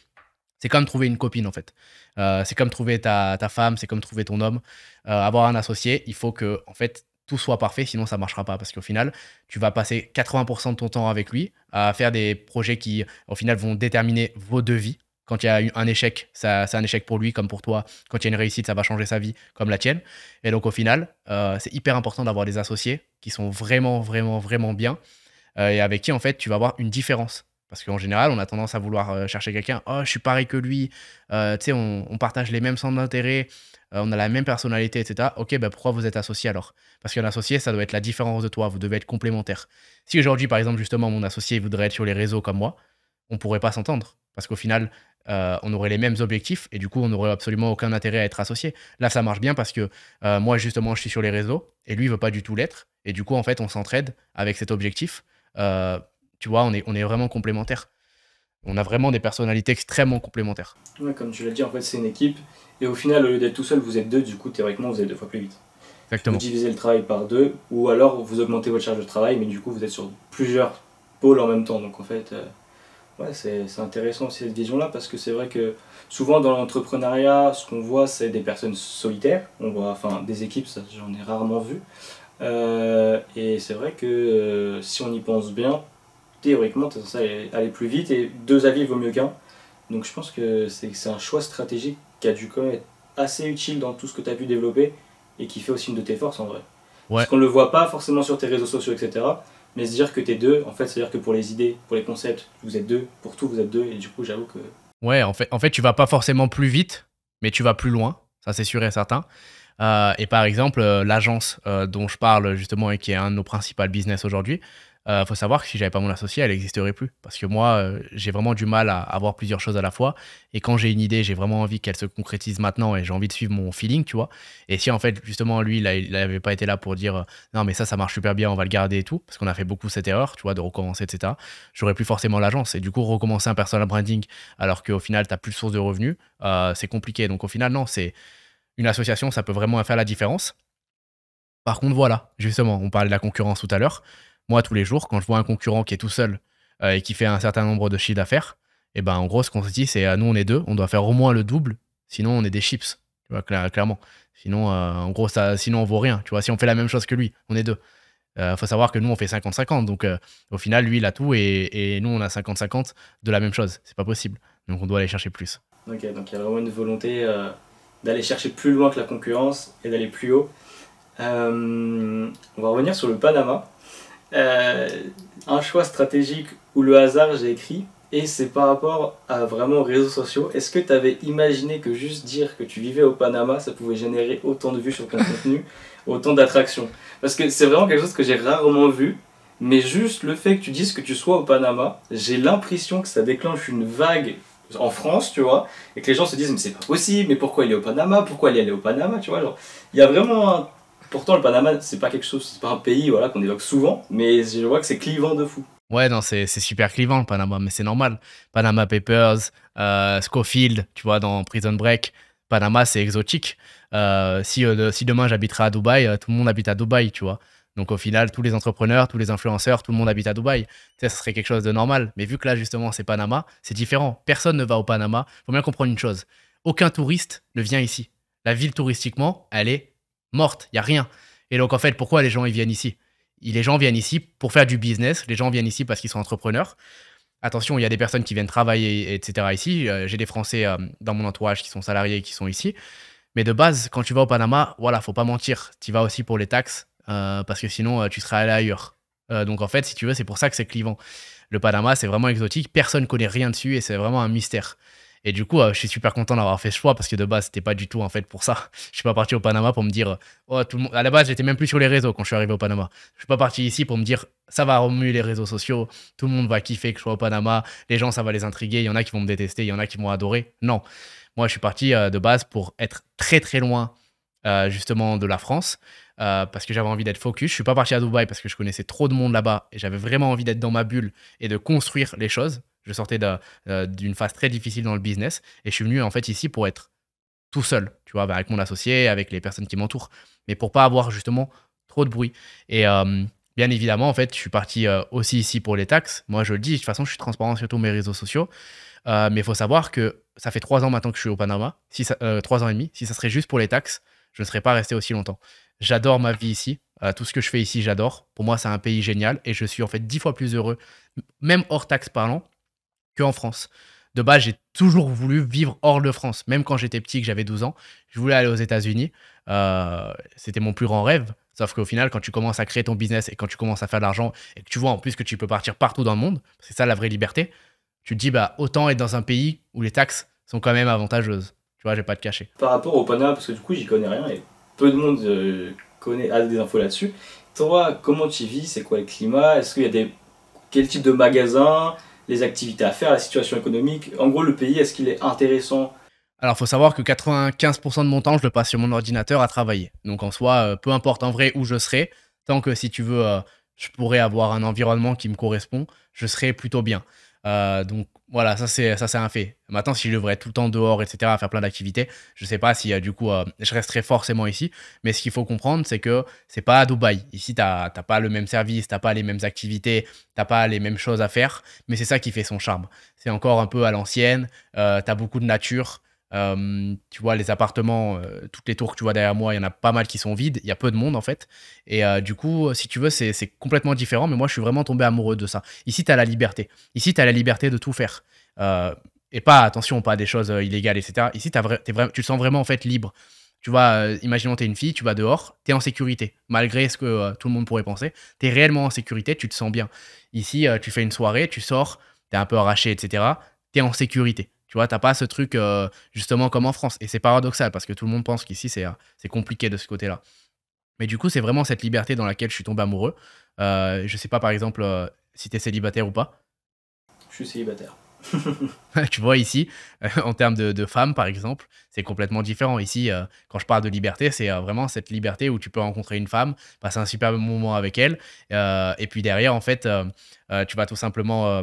C'est comme trouver une copine, en fait. Euh, c'est comme trouver ta, femme, c'est comme trouver ton homme. Euh, avoir un associé, il faut que, en fait, tout soit parfait, sinon ça marchera pas. Parce qu'au final, tu vas passer 80% de ton temps avec lui à faire des projets qui, au final, vont déterminer vos devis quand il y a un échec, c'est un échec pour lui comme pour toi. Quand il y a une réussite, ça va changer sa vie comme la tienne. Et donc au final, euh, c'est hyper important d'avoir des associés qui sont vraiment, vraiment, vraiment bien euh, et avec qui en fait tu vas avoir une différence. Parce qu'en général, on a tendance à vouloir euh, chercher quelqu'un. Oh, je suis pareil que lui. tu sais, on, partage les mêmes centres d'intérêt. on a la même personnalité, etc. Ok, ben pourquoi vous êtes associé alors? Parce qu'un associé, ça doit être la différence de toi. Vous devez être complémentaire. Si aujourd'hui, par exemple, justement, mon associé voudrait être sur les réseaux comme moi, on pourrait pas s'entendre. Parce qu'au final, euh, on aurait les mêmes objectifs et du coup, on n'aurait absolument aucun intérêt à être associé. Là, ça marche bien parce que euh, moi, justement, je suis sur les réseaux et lui, il veut pas du tout l'être. Et du coup, en fait, on s'entraide avec cet objectif tu vois, on est, on est vraiment complémentaires. On a vraiment des personnalités extrêmement complémentaires. Ouais, comme tu l'as dit, en fait, c'est une équipe. Et au final, au lieu d'être tout seul, vous êtes deux. Du coup, théoriquement, vous êtes deux fois plus vite. Exactement. Vous divisez le travail par deux, ou alors vous augmentez votre charge de travail, mais du coup, vous êtes sur plusieurs pôles en même temps. Donc, en fait, euh, ouais, c'est intéressant cette vision-là, parce que c'est vrai que souvent dans l'entrepreneuriat, ce qu'on voit, c'est des personnes solitaires. On voit, enfin, des équipes, j'en ai rarement vu. Euh, et c'est vrai que euh, si on y pense bien, théoriquement, tu ça aller plus vite et deux avis vaut mieux qu'un. Donc je pense que c'est un choix stratégique qui a dû quand même être assez utile dans tout ce que tu as pu développer et qui fait aussi une de tes forces en vrai. Parce qu'on ne le voit pas forcément sur tes réseaux sociaux, etc. Mais se dire que tu es deux, en fait, c'est-à-dire que pour les idées, pour les concepts, vous êtes deux, pour tout, vous êtes deux, et du coup, j'avoue que. Ouais, en fait, en fait, tu vas pas forcément plus vite, mais tu vas plus loin, ça c'est sûr et certain. Euh, et par exemple, euh, l'agence euh, dont je parle justement et qui est un de nos principaux business aujourd'hui, il euh, faut savoir que si j'avais pas mon associé, elle n'existerait plus. Parce que moi, euh, j'ai vraiment du mal à avoir plusieurs choses à la fois. Et quand j'ai une idée, j'ai vraiment envie qu'elle se concrétise maintenant et j'ai envie de suivre mon feeling, tu vois. Et si en fait, justement, lui, il n'avait pas été là pour dire euh, non, mais ça, ça marche super bien, on va le garder et tout, parce qu'on a fait beaucoup cette erreur, tu vois, de recommencer, etc. J'aurais plus forcément l'agence. Et du coup, recommencer un personal branding alors qu'au final, tu n'as plus de source de revenus, c'est compliqué. Donc au final, non, c'est une association, ça peut vraiment faire la différence. Par contre, voilà, justement, on parlait de la concurrence tout à l'heure moi, tous les jours, quand je vois un concurrent qui est tout seul euh, et qui fait un certain nombre de chiffres d'affaires, et eh ben en gros, ce qu'on se dit, c'est euh, nous, on est deux, on doit faire au moins le double, sinon on est des chips, tu vois, clairement. Sinon, euh, en gros, ça, sinon on vaut rien. Tu vois, si on fait la même chose que lui, on est deux. Il faut savoir que nous, on fait 50-50. Donc, au final, lui, il a tout et, et nous, on a 50-50 de la même chose. C'est pas possible. Donc, on doit aller chercher plus. Ok, donc il y a vraiment une volonté d'aller chercher plus loin que la concurrence et d'aller plus haut. on va revenir sur le Panama. Euh, un choix stratégique ou le hasard, j'ai écrit, et c'est par rapport à vraiment aux réseaux sociaux. Est-ce que tu avais imaginé que juste dire que tu vivais au Panama, ça pouvait générer autant de vues sur ton contenu, [LAUGHS] autant d'attractions? Parce que c'est vraiment quelque chose que j'ai rarement vu, mais juste le fait que tu dises que tu sois au Panama, j'ai l'impression que ça déclenche une vague en France, tu vois, et que les gens se disent mais c'est pas possible, mais pourquoi il est au Panama, pourquoi il est allé au Panama, tu vois, genre, il y a vraiment un Pourtant, le Panama, c'est pas quelque chose, c'est pas un pays voilà, qu'on évoque souvent, mais je vois que c'est clivant de fou. Ouais, non, c'est super clivant le Panama, mais c'est normal. Panama Papers, euh, Schofield, tu vois, dans Prison Break, Panama, c'est exotique. Euh, si, euh, si demain j'habiterais à Dubaï, tout le monde habite à Dubaï, tu vois. Donc au final, tous les entrepreneurs, tous les influenceurs, tout le monde habite à Dubaï. Sais, ça serait quelque chose de normal. Mais vu que là, justement, c'est Panama, c'est différent. Personne ne va au Panama. Faut bien comprendre une chose. Aucun touriste ne vient ici. La ville touristiquement, elle est morte, il y a rien. Et donc en fait, pourquoi les gens ils viennent ici? Les gens viennent ici pour faire du business, les gens viennent ici parce qu'ils sont entrepreneurs. Attention, il y a des personnes qui viennent travailler, etc. ici. Euh, j'ai des Français euh, dans mon entourage qui sont salariés qui sont ici. Mais de base, quand tu vas au Panama, voilà, faut pas mentir. Tu vas aussi pour les taxes, euh, parce que sinon, tu seras allé ailleurs. donc en fait, si tu veux, c'est pour ça que c'est clivant. Le Panama, c'est vraiment exotique. Personne connaît rien dessus et c'est vraiment un mystère. Et du coup, euh, je suis super content d'avoir fait ce choix parce que de base, c'était pas du tout en fait pour ça. [LAUGHS] Je suis pas parti au Panama pour me dire, oh, le monde. À la base, j'étais même plus sur les réseaux quand je suis arrivé au Panama. Je suis pas parti ici pour me dire, ça va remuer les réseaux sociaux, tout le monde va kiffer que je sois au Panama, les gens, ça va les intriguer, il y en a qui vont me détester, il y en a qui vont adorer. Non. Moi, je suis parti euh, de base pour être très très loin euh, justement de la France. parce que j'avais envie d'être focus. Je suis pas parti à Dubaï parce que je connaissais trop de monde là-bas et j'avais vraiment envie d'être dans ma bulle et de construire les choses. Je sortais euh, d'une phase très difficile dans le business et je suis venu en fait ici pour être tout seul, tu vois, avec mon associé, avec les personnes qui m'entourent, mais pour pas avoir justement trop de bruit. Et euh, bien évidemment, en fait, je suis parti euh, aussi ici pour les taxes. Moi, je le dis, de toute façon, je suis transparent sur tous mes réseaux sociaux. mais il faut savoir que ça fait trois ans maintenant que je suis au Panama, si trois ans et demi. Si ça serait juste pour les taxes, je ne serais pas resté aussi longtemps. J'adore ma vie ici. tout ce que je fais ici, j'adore. Pour moi, c'est un pays génial et je suis en fait dix fois plus heureux, même hors taxes parlant, qu'en France. De base, j'ai toujours voulu vivre hors de France. Même quand j'étais petit, que j'avais 12 ans, je voulais aller aux États-Unis. Euh, c'était mon plus grand rêve. Sauf qu'au final, quand tu commences à créer ton business et quand tu commences à faire de l'argent et que tu vois en plus que tu peux partir partout dans le monde, c'est ça la vraie liberté, tu te dis, bah, autant être dans un pays où les taxes sont quand même avantageuses. Tu vois, j'ai pas de cacher. Par rapport au Panama, parce que du coup, j'y connais rien et peu de monde euh, connaît, a des infos là-dessus. Toi, comment tu vis? C'est quoi le climat? Est-ce qu'il y a des. Quel type de magasins les activités à faire, la situation économique. En gros, le pays, est-ce qu'il est intéressant? Alors, faut savoir que 95% de mon temps, je le passe sur mon ordinateur à travailler. Donc, en soi, euh, peu importe en vrai où je serai, tant que si tu veux, euh, je pourrais avoir un environnement qui me correspond, je serais plutôt bien. Euh, donc voilà, ça c'est ça c'est un fait. Maintenant, si je devrais tout le temps dehors, etc., à faire plein d'activités, je sais pas si euh, du coup euh, je resterai forcément ici. Mais ce qu'il faut comprendre, c'est que c'est pas à Dubaï. Ici, t'as pas le même service, t'as pas les mêmes activités, t'as pas les mêmes choses à faire. Mais c'est ça qui fait son charme. C'est encore un peu à l'ancienne. tu as beaucoup de nature. Euh, tu vois, les appartements, euh, toutes les tours que tu vois derrière moi, il y en a pas mal qui sont vides. Il y a peu de monde en fait. Et euh, du coup, si tu veux, c'est complètement différent. Mais moi, je suis vraiment tombé amoureux de ça. Ici, tu as la liberté. Ici, tu as la liberté de tout faire. et pas, attention, pas des choses illégales, etc. Ici, as vrai, es tu te sens vraiment en fait libre. Tu vois, imaginons, tu es une fille, tu vas dehors, tu es en sécurité, malgré ce que tout le monde pourrait penser. Tu es réellement en sécurité, tu te sens bien. Ici, tu fais une soirée, tu sors, tu es un peu arraché, etc. Tu es en sécurité. Tu vois, t'as pas ce truc euh, justement comme en France. Et c'est paradoxal parce que tout le monde pense qu'ici, c'est, euh, c'est compliqué de ce côté-là. Mais du coup, c'est vraiment cette liberté dans laquelle je suis tombé amoureux. Euh, je sais pas, par exemple, euh, si tu es célibataire ou pas. Je suis célibataire. [LAUGHS] tu vois, ici, en termes de, de femmes, par exemple, c'est complètement différent. Ici, quand je parle de liberté, c'est vraiment cette liberté où tu peux rencontrer une femme, passer un super moment avec elle. et puis derrière, en fait, tu vas tout simplement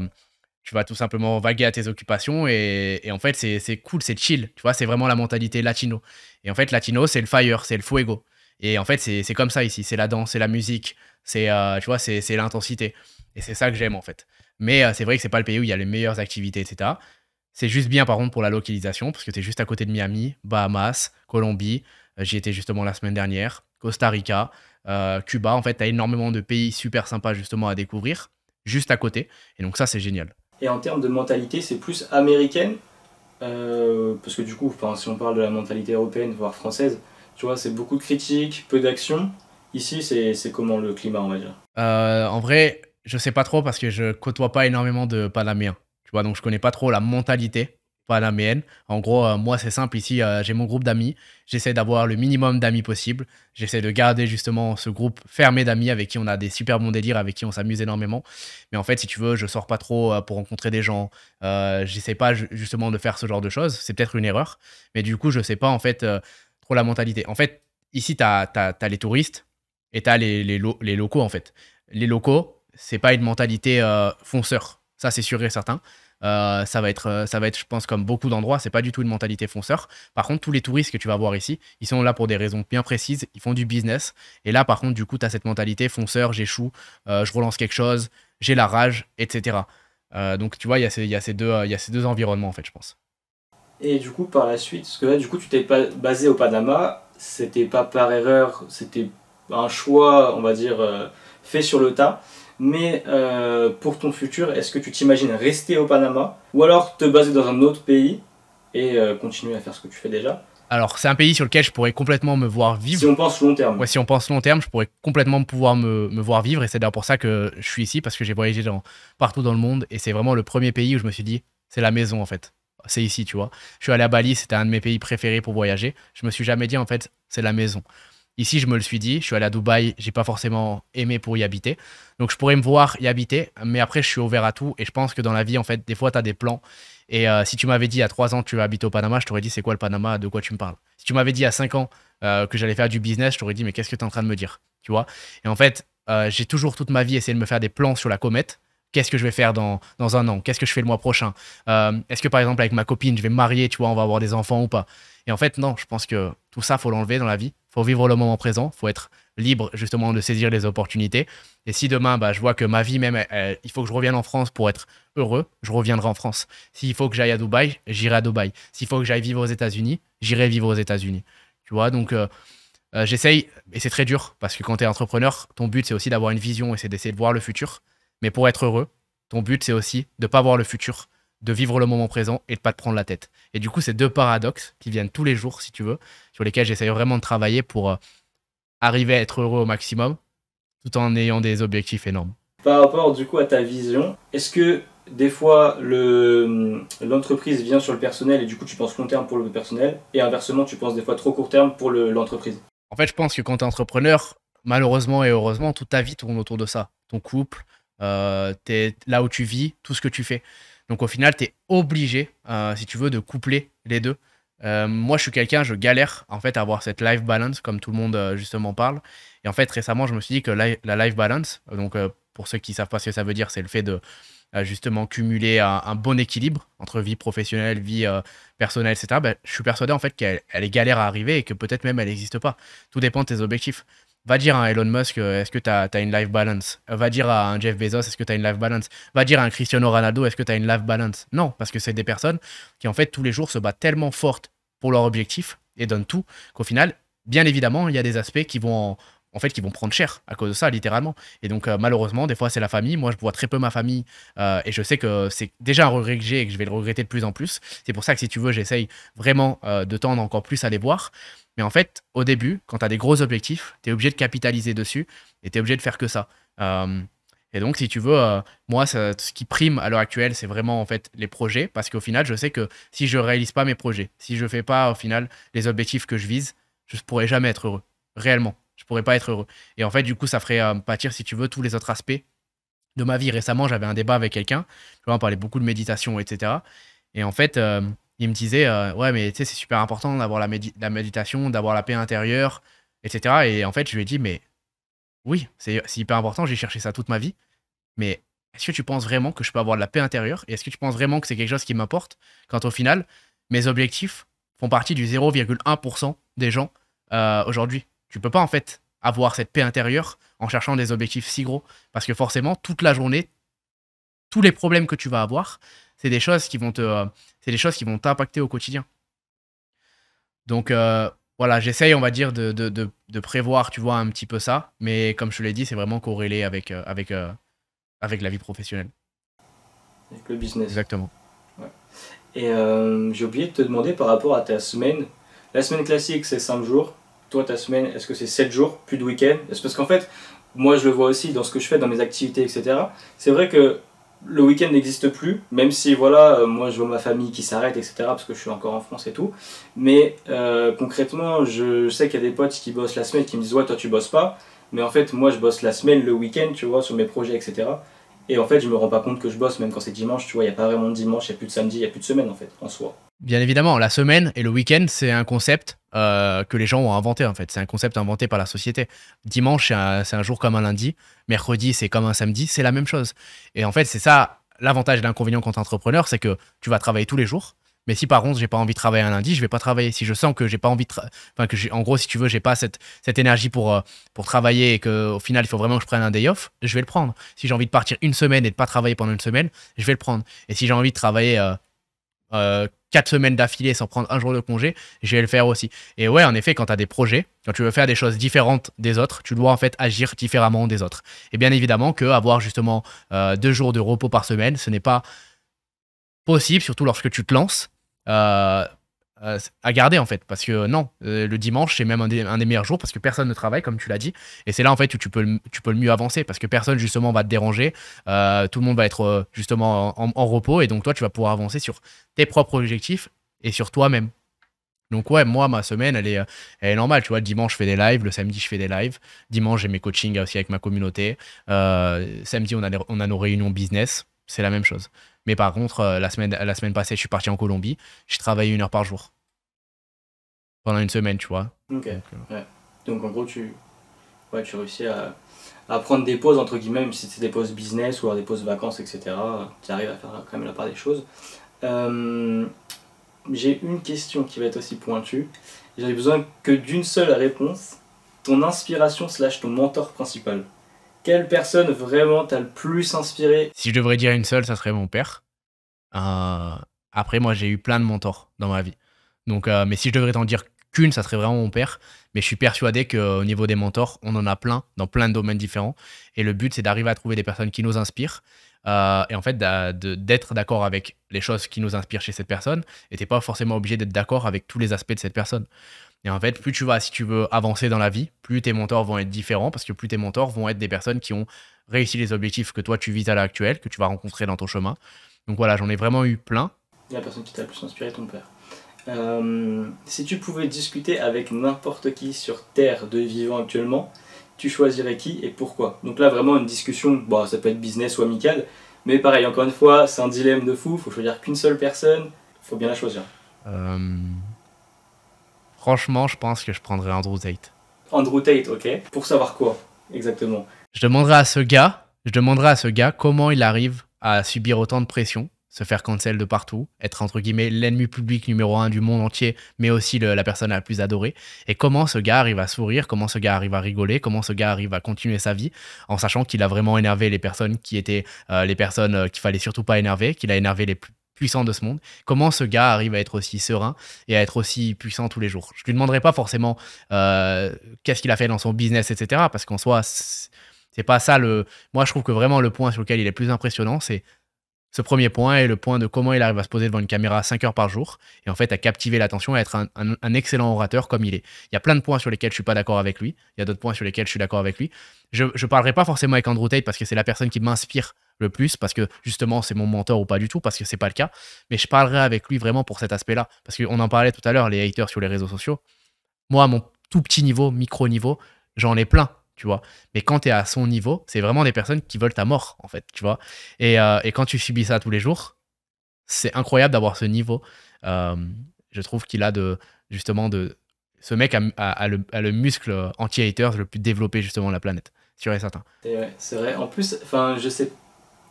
tu vas tout simplement vaguer à tes occupations et, en fait c'est cool, c'est chill, tu vois, c'est vraiment la mentalité latino. Et en fait latino c'est le fire, c'est le fuego. Et en fait c'est comme ça ici, c'est la danse, c'est la musique, c'est euh, tu vois, c'est l'intensité. Et c'est ça que j'aime en fait. Mais euh, c'est vrai que c'est pas le pays où il y a les meilleures activités, etc. C'est juste bien par contre pour la localisation, parce que tu es juste à côté de Miami, Bahamas, Colombie, euh, j'y étais justement la semaine dernière, Costa Rica, Cuba, en fait tu as énormément de pays super sympas justement à découvrir, juste à côté. Et donc ça c'est génial. Et en termes de mentalité, c'est plus américaine, euh, parce que du coup, si on parle de la mentalité européenne, voire française, tu vois, c'est beaucoup de critiques, peu d'action. Ici, c'est comment le climat, on va dire euh, En vrai, je sais pas trop parce que je côtoie pas énormément de Panaméens. Tu vois, donc je connais pas trop la mentalité panaméenne. En gros, euh, moi, c'est simple. Ici, euh, j'ai mon groupe d'amis. J'essaie d'avoir le minimum d'amis possible. J'essaie de garder justement ce groupe fermé d'amis avec qui on a des super bons délires, avec qui on s'amuse énormément. Mais en fait, si tu veux, je sors pas trop euh, pour rencontrer des gens. J'essaie pas justement de faire ce genre de choses. C'est peut-être une erreur. Mais du coup, je sais pas en fait trop la mentalité. En fait, ici, tu as, as, les touristes et tu as les, les, les, locaux en fait. Les locaux, c'est pas une mentalité fonceur. Ça, c'est sûr et certain. Euh, ça va être, euh, ça va être, je pense, comme beaucoup d'endroits, c'est pas du tout une mentalité fonceur. Par contre, tous les touristes que tu vas voir ici, ils sont là pour des raisons bien précises, ils font du business. Et là, par contre, du coup, tu as cette mentalité fonceur, j'échoue, euh, je relance quelque chose, j'ai la rage, etc. donc, tu vois, il y, a ces, y, a deux, y a ces deux environnements, en fait, je pense. Et du coup, par la suite, parce que là, du coup, tu t'es basé au Panama, c'était pas par erreur, c'était un choix, on va dire, fait sur le tas. Mais euh, pour ton futur, est-ce que tu t'imagines rester au Panama ou alors te baser dans un autre pays et euh, continuer à faire ce que tu fais déjà? Alors, c'est un pays sur lequel je pourrais complètement me voir vivre. Si on pense long terme. Ouais, si on pense long terme, je pourrais complètement pouvoir me, me voir vivre. Et c'est d'ailleurs pour ça que je suis ici, parce que j'ai voyagé dans, partout dans le monde. Et c'est vraiment le premier pays où je me suis dit, c'est la maison en fait. C'est ici, tu vois. Je suis allé à Bali, c'était un de mes pays préférés pour voyager. Je me suis jamais dit, en fait, c'est la maison. Ici, je me le suis dit, je suis allé à Dubaï, j'ai pas forcément aimé pour y habiter. Donc, je pourrais me voir y habiter, mais après, je suis ouvert à tout. Et je pense que dans la vie, en fait, des fois, tu as des plans. Et euh, si tu m'avais dit à 3 ans tu vas habiter au Panama, je t'aurais dit, c'est quoi le Panama? De quoi tu me parles? Si tu m'avais dit à 5 ans euh, que j'allais faire du business, je t'aurais dit, mais qu'est-ce que tu es en train de me dire? Tu vois? Et en fait, euh, j'ai toujours toute ma vie essayé de me faire des plans sur la comète. Qu'est-ce que je vais faire dans, dans un an? Qu'est-ce que je fais le mois prochain? Est-ce que par exemple avec ma copine, je vais me marier, tu vois, on va avoir des enfants ou pas? Et en fait, non, je pense que tout ça, faut l'enlever dans la vie faut vivre le moment présent, faut être libre justement de saisir les opportunités. Et si demain, bah, je vois que ma vie même, il faut que je revienne en France pour être heureux, je reviendrai en France. S'il faut que j'aille à Dubaï, j'irai à Dubaï. S'il faut que j'aille vivre aux États-Unis, j'irai vivre aux États-Unis. Tu vois, donc euh, euh, j'essaye, et c'est très dur, parce que quand tu es entrepreneur, ton but c'est aussi d'avoir une vision et c'est d'essayer de voir le futur. Mais pour être heureux, ton but c'est aussi de ne pas voir le futur, de vivre le moment présent et de pas te prendre la tête. Et du coup, c'est deux paradoxes qui viennent tous les jours, si tu veux, sur lesquels j'essaye vraiment de travailler pour euh, arriver à être heureux au maximum, tout en ayant des objectifs énormes. Par rapport du coup à ta vision, est-ce que des fois l'entreprise vient sur le personnel et du coup tu penses long terme pour le personnel et inversement tu penses des fois trop court terme pour l'entreprise? En fait, je pense que quand tu es entrepreneur, malheureusement et heureusement, toute ta vie tourne autour de ça. Ton couple, euh, es là où tu vis, tout ce que tu fais. Donc au final, tu es obligé, euh, si tu veux, de coupler les deux. Euh, moi, je suis quelqu'un, je galère en fait à avoir cette life balance, comme tout le monde euh, justement parle. Et en fait, récemment, je me suis dit que la, life balance, donc pour ceux qui savent pas ce que ça veut dire, c'est le fait de justement cumuler un, bon équilibre entre vie professionnelle, vie personnelle, etc. Ben, je suis persuadé en fait qu'elle est galère à arriver et que peut-être même elle n'existe pas. Tout dépend de tes objectifs. Va dire à Elon Musk, est-ce que tu une life balance? Va dire à un Jeff Bezos, est-ce que tu une life balance? Va dire à un Cristiano Ronaldo, est-ce que tu une life balance? Non, parce que c'est des personnes qui, en fait, tous les jours se battent tellement fortes pour leur objectif et donnent tout qu'au final, bien évidemment, il y a des aspects qui vont en, fait, qui vont prendre cher à cause de ça, littéralement. Et donc, euh, malheureusement, des fois, c'est la famille. Moi, je vois très peu ma famille euh, et je sais que c'est déjà un regret que j'ai et que je vais le regretter de plus en plus. C'est pour ça que, si tu veux, j'essaye vraiment euh, de tendre encore plus à les voir. Mais en fait, au début, quand tu as des gros objectifs, tu es obligé de capitaliser dessus et tu es obligé de faire que ça. Et donc, si tu veux, moi, ce qui prime à l'heure actuelle, c'est vraiment en fait les projets, parce qu'au final, je sais que si je réalise pas mes projets, si je fais pas au final les objectifs que je vise, je ne pourrai jamais être heureux, réellement. Je pourrais pas être heureux. Et en fait, du coup, ça ferait euh, pâtir, si tu veux, tous les autres aspects de ma vie. Récemment, j'avais un débat avec quelqu'un, on parlait beaucoup de méditation, etc. Et en fait, il me disait euh, ouais mais tu sais c'est super important d'avoir la, méditation d'avoir la paix intérieure etc et en fait je lui ai dit mais oui c'est hyper important j'ai cherché ça toute ma vie mais est-ce que tu penses vraiment que je peux avoir de la paix intérieure? Et est-ce que tu penses vraiment que c'est quelque chose qui m'importe? Quand au final mes objectifs font partie du 0,1% des gens euh, aujourd'hui tu peux pas en fait avoir cette paix intérieure en cherchant des objectifs si gros parce que forcément toute la journée tous les problèmes que tu vas avoir c'est des choses qui vont te, euh, c'est des choses qui vont t'impacter au quotidien. Donc euh, voilà, j'essaye, on va dire, de, de, de, prévoir, tu vois, un petit peu ça, mais comme je te l'ai dit, c'est vraiment corrélé avec, euh, avec, avec la vie professionnelle. Avec le business. Exactement. Et j'ai oublié de te demander par rapport à ta semaine. La semaine classique, c'est 5 jours. Toi, ta semaine, est-ce que c'est 7 jours, plus de week-end? Parce qu'en fait, moi, je le vois aussi dans ce que je fais, dans mes activités, etc. C'est vrai que le week-end n'existe plus, même si voilà, euh, moi je vois ma famille qui s'arrête, etc., parce que je suis encore en France et tout. Mais euh, concrètement, je sais qu'il y a des potes qui bossent la semaine qui me disent Ouais, toi tu bosses pas. Mais en fait, moi je bosse la semaine, le week-end, tu vois, sur mes projets, etc. Et en fait, je me rends pas compte que je bosse, même quand c'est dimanche, tu vois, il n'y a pas vraiment de dimanche, il n'y a plus de samedi, il n'y a plus de semaine en fait, en soi. Bien évidemment, la semaine et le week-end, c'est un concept euh, que les gens ont inventé en fait. C'est un concept inventé par la société. Dimanche, c'est un, jour comme un lundi. Mercredi, c'est comme un samedi. C'est la même chose. Et en fait, c'est ça l'avantage et l'inconvénient quand entrepreneur, c'est que tu vas travailler tous les jours. Mais si par contre j'ai pas envie de travailler un lundi, je vais pas travailler. Si je sens que j'ai pas envie de, enfin que en gros si tu veux, j'ai pas cette, cette énergie pour euh, pour travailler et que au final il faut vraiment que je prenne un day off, je vais le prendre. Si j'ai envie de partir une semaine et de pas travailler pendant une semaine, je vais le prendre. Et si j'ai envie de travailler euh, euh, quatre semaines d'affilée sans prendre un jour de congé, je vais le faire aussi. Et ouais, en effet, quand tu as des projets, quand tu veux faire des choses différentes des autres, tu dois en fait agir différemment des autres. Et bien évidemment que avoir justement euh, deux jours de repos par semaine, ce n'est pas possible, surtout lorsque tu te lances. Euh, euh, à garder en fait. Parce que non, euh, le dimanche, c'est même un des, meilleurs jours parce que personne ne travaille, comme tu l'as dit. Et c'est là en fait où tu peux, tu peux le mieux avancer parce que personne justement va te déranger. Euh, tout le monde va être justement en, repos et donc toi, tu vas pouvoir avancer sur tes propres objectifs et sur toi-même. Donc ouais, moi, ma semaine, elle est, elle est normale. Tu vois, dimanche, je fais des lives. Le samedi, je fais des lives. Dimanche, j'ai mes coachings aussi avec ma communauté. samedi, on a, on a nos réunions business. C'est la même chose. Mais par contre, euh, la semaine, la semaine passée, je suis parti en Colombie. J'ai travaillé une heure par jour. Pendant une semaine, tu vois. Ok. Donc, euh, Donc en gros, tu, ouais, tu réussis à, à, prendre des pauses, entre guillemets, même si c'est des pauses business ou alors des pauses vacances, etc. Tu arrives à faire quand même la part des choses. Euh, j'ai une question qui va être aussi pointue. J'ai besoin que d'une seule réponse. Ton inspiration slash ton mentor principal. Quelle personne vraiment t'a le plus inspiré? Si je devrais dire une seule, ça serait mon père. Euh, après, moi, j'ai eu plein de mentors dans ma vie. Euh, mais si je devrais t'en dire qu'une, ça serait vraiment mon père. Mais je suis persuadé qu'au niveau des mentors, on en a plein dans plein de domaines différents. Et le but, c'est d'arriver à trouver des personnes qui nous inspirent. Euh, et en fait, d'être d'accord avec les choses qui nous inspirent chez cette personne. Et t'es pas forcément obligé d'être d'accord avec tous les aspects de cette personne. Et en fait, plus tu vas, si tu veux avancer dans la vie, plus tes mentors vont être différents parce que plus tes mentors vont être des personnes qui ont réussi les objectifs que toi tu vises à l'heure actuelle, que tu vas rencontrer dans ton chemin. Donc voilà, j'en ai vraiment eu plein. La personne qui t'a le plus inspiré, ton père. Euh, si tu pouvais discuter avec n'importe qui sur Terre de vivant actuellement, tu choisirais qui et pourquoi? Donc là, vraiment une discussion, bon, ça peut être business ou amical, mais pareil, encore une fois, c'est un dilemme de fou, faut choisir qu'une seule personne, faut bien la choisir. Euh, Franchement, je pense que je prendrais Andrew Tate. Andrew Tate, ok. Pour savoir quoi, exactement? Je demanderai à ce gars, je demanderai à ce gars comment il arrive à subir autant de pression, se faire cancel de partout, être entre guillemets l'ennemi public numéro un du monde entier, mais aussi la personne la plus adorée. Et comment ce gars arrive à sourire, comment ce gars arrive à rigoler, comment ce gars arrive à continuer sa vie, en sachant qu'il a vraiment énervé les personnes qui étaient euh, les personnes euh, qu'il fallait surtout pas énerver, qu'il a énervé les plus puissants de ce monde. Comment ce gars arrive à être aussi serein et à être aussi puissant tous les jours? Je lui demanderai pas forcément euh, qu'est-ce qu'il a fait dans son business, etc. Parce qu'en soi, c'est pas ça le. Moi, je trouve que vraiment le point sur lequel il est plus impressionnant, c'est ce premier point est le point de comment il arrive à se poser devant une caméra 5 heures par jour et en fait à captiver l'attention et à être un, excellent orateur comme il est. Il y a plein de points sur lesquels je suis pas d'accord avec lui, il y a d'autres points sur lesquels je suis d'accord avec lui. Je ne parlerai pas forcément avec Andrew Tate parce que c'est la personne qui m'inspire le plus, parce que justement c'est mon mentor ou pas du tout, parce que c'est pas le cas, mais je parlerai avec lui vraiment pour cet aspect-là, parce qu'on en parlait tout à l'heure, les haters sur les réseaux sociaux. Moi, à mon tout petit niveau, micro niveau, j'en ai plein tu vois. Mais quand tu es à son niveau, c'est vraiment des personnes qui veulent ta mort, en fait, tu vois. Et, euh, et quand tu subis ça tous les jours, c'est incroyable d'avoir ce niveau. Je trouve qu'il a de, justement, de. Ce mec a, le, le, muscle anti-haters le plus développé, justement, la planète. Sûr et certain. C'est vrai. En plus, enfin, je sais,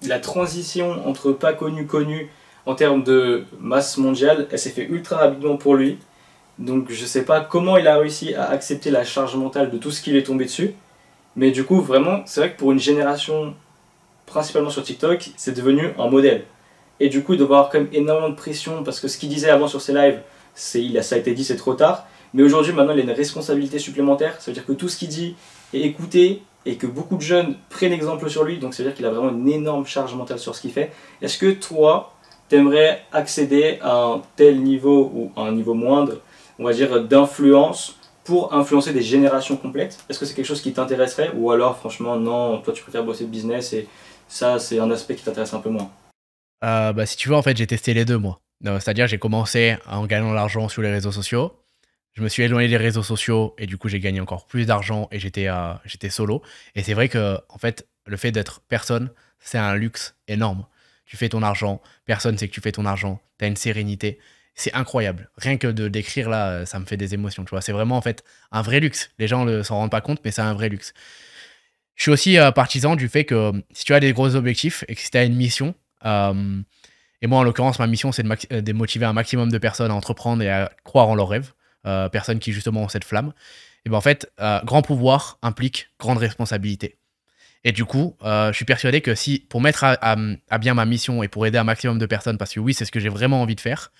la transition entre pas connu, connu, en termes de masse mondiale, elle s'est fait ultra rapidement pour lui. Donc je sais pas comment il a réussi à accepter la charge mentale de tout ce qui lui est tombé dessus. Mais du coup, vraiment, c'est vrai que pour une génération, principalement sur TikTok, c'est devenu un modèle. Et du coup, il doit avoir quand même énormément de pression parce que ce qu'il disait avant sur ses lives, c'est, il a, ça a été dit, c'est trop tard. Mais aujourd'hui, maintenant, il a une responsabilité supplémentaire. Ça veut dire que tout ce qu'il dit est écouté et que beaucoup de jeunes prennent exemple sur lui. Donc, ça veut dire qu'il a vraiment une énorme charge mentale sur ce qu'il fait. Est-ce que toi, t'aimerais accéder à un tel niveau ou à un niveau moindre, on va dire, d'influence pour influencer des générations complètes? Est-ce que c'est quelque chose qui t'intéresserait ou alors franchement non, toi tu préfères bosser le business et ça c'est un aspect qui t'intéresse un peu moins? Euh, bah, Si tu veux en fait j'ai testé les deux moi. C'est-à-dire j'ai commencé en gagnant de l'argent sur les réseaux sociaux. Je me suis éloigné des réseaux sociaux et du coup j'ai gagné encore plus d'argent et j'étais euh, j'étais solo. Et c'est vrai que en fait le fait d'être personne c'est un luxe énorme. Tu fais ton argent, personne sait que tu fais ton argent, tu as une sérénité c'est incroyable. Rien que de décrire là, ça me fait des émotions, tu vois. C'est vraiment en fait un vrai luxe. Les gens ne s'en rendent pas compte, mais c'est un vrai luxe. Je suis aussi euh, partisan du fait que euh, si tu as des gros objectifs et que si tu as une mission, euh, et moi en l'occurrence, ma mission c'est de, motiver un maximum de personnes à entreprendre et à croire en leurs rêves, personnes qui justement ont cette flamme, et ben en fait, grand pouvoir implique grande responsabilité. Et du coup, je suis persuadé que si, pour mettre à, bien ma mission et pour aider un maximum de personnes, parce que oui, c'est ce que j'ai vraiment envie de faire,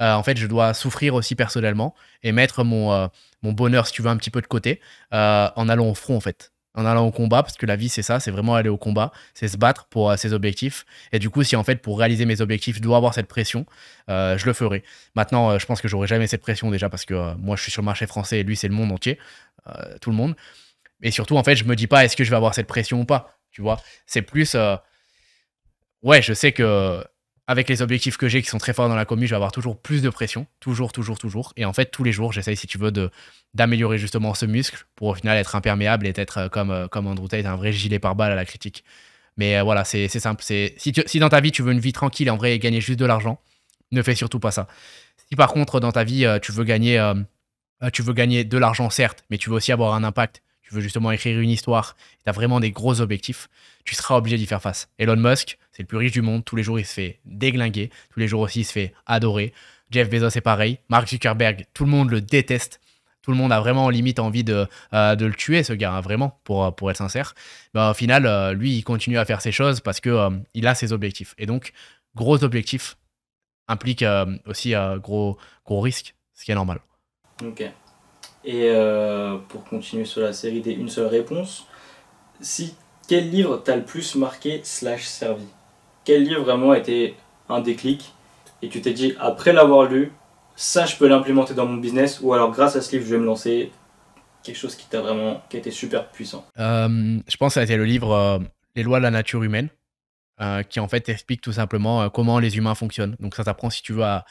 euh, en fait, je dois souffrir aussi personnellement et mettre mon, euh, mon bonheur, si tu veux, un petit peu de côté euh, en allant au front, en fait. En allant au combat, parce que la vie, c'est ça, c'est vraiment aller au combat, c'est se battre pour ses objectifs. Et du coup, si en fait, pour réaliser mes objectifs, je dois avoir cette pression, je le ferai. Maintenant, je pense que j'aurai jamais cette pression déjà, parce que moi, je suis sur le marché français et lui, c'est le monde entier, tout le monde. Et surtout, en fait, je me dis pas, est-ce que je vais avoir cette pression ou pas Tu vois? C'est plus. ouais, je sais que avec les objectifs que j'ai qui sont très forts dans la commu, je vais avoir toujours plus de pression, toujours, toujours, toujours. Et en fait, tous les jours, j'essaye, si tu veux, d'améliorer justement ce muscle pour au final être imperméable et être euh, comme, euh, comme Andrew Tate, un vrai gilet pare-balles à la critique. Mais euh, voilà, c'est simple. Si, si dans ta vie, tu veux une vie tranquille en vrai gagner juste de l'argent, ne fais surtout pas ça. Si par contre, dans ta vie, tu veux gagner, tu veux gagner de l'argent, certes, mais tu veux aussi avoir un impact tu veux justement écrire une histoire, tu as vraiment des gros objectifs, tu seras obligé d'y faire face. Elon Musk, c'est le plus riche du monde, tous les jours il se fait déglinguer, tous les jours aussi il se fait adorer. Jeff Bezos c'est pareil, Mark Zuckerberg, tout le monde le déteste. Tout le monde a vraiment limite envie de, euh, le tuer, ce gars, hein, vraiment, pour, pour être sincère. Bah, au final, euh, lui, il continue à faire ses choses parce qu'il euh, il a ses objectifs. Et donc, gros objectifs implique aussi gros, gros risques, ce qui est normal. Ok. Et euh, pour continuer sur la série des une seule réponse, si quel livre t'a le plus marqué slash servi? Quel livre vraiment a été un déclic et tu t'es dit après l'avoir lu, ça je peux l'implémenter dans mon business ou alors grâce à ce livre je vais me lancer quelque chose qui t'a vraiment qui a été super puissant. Euh, je pense que ça a été le livre euh, Les lois de la nature humaine euh, qui en fait explique tout simplement euh, comment les humains fonctionnent. Donc ça t'apprend si tu veux à,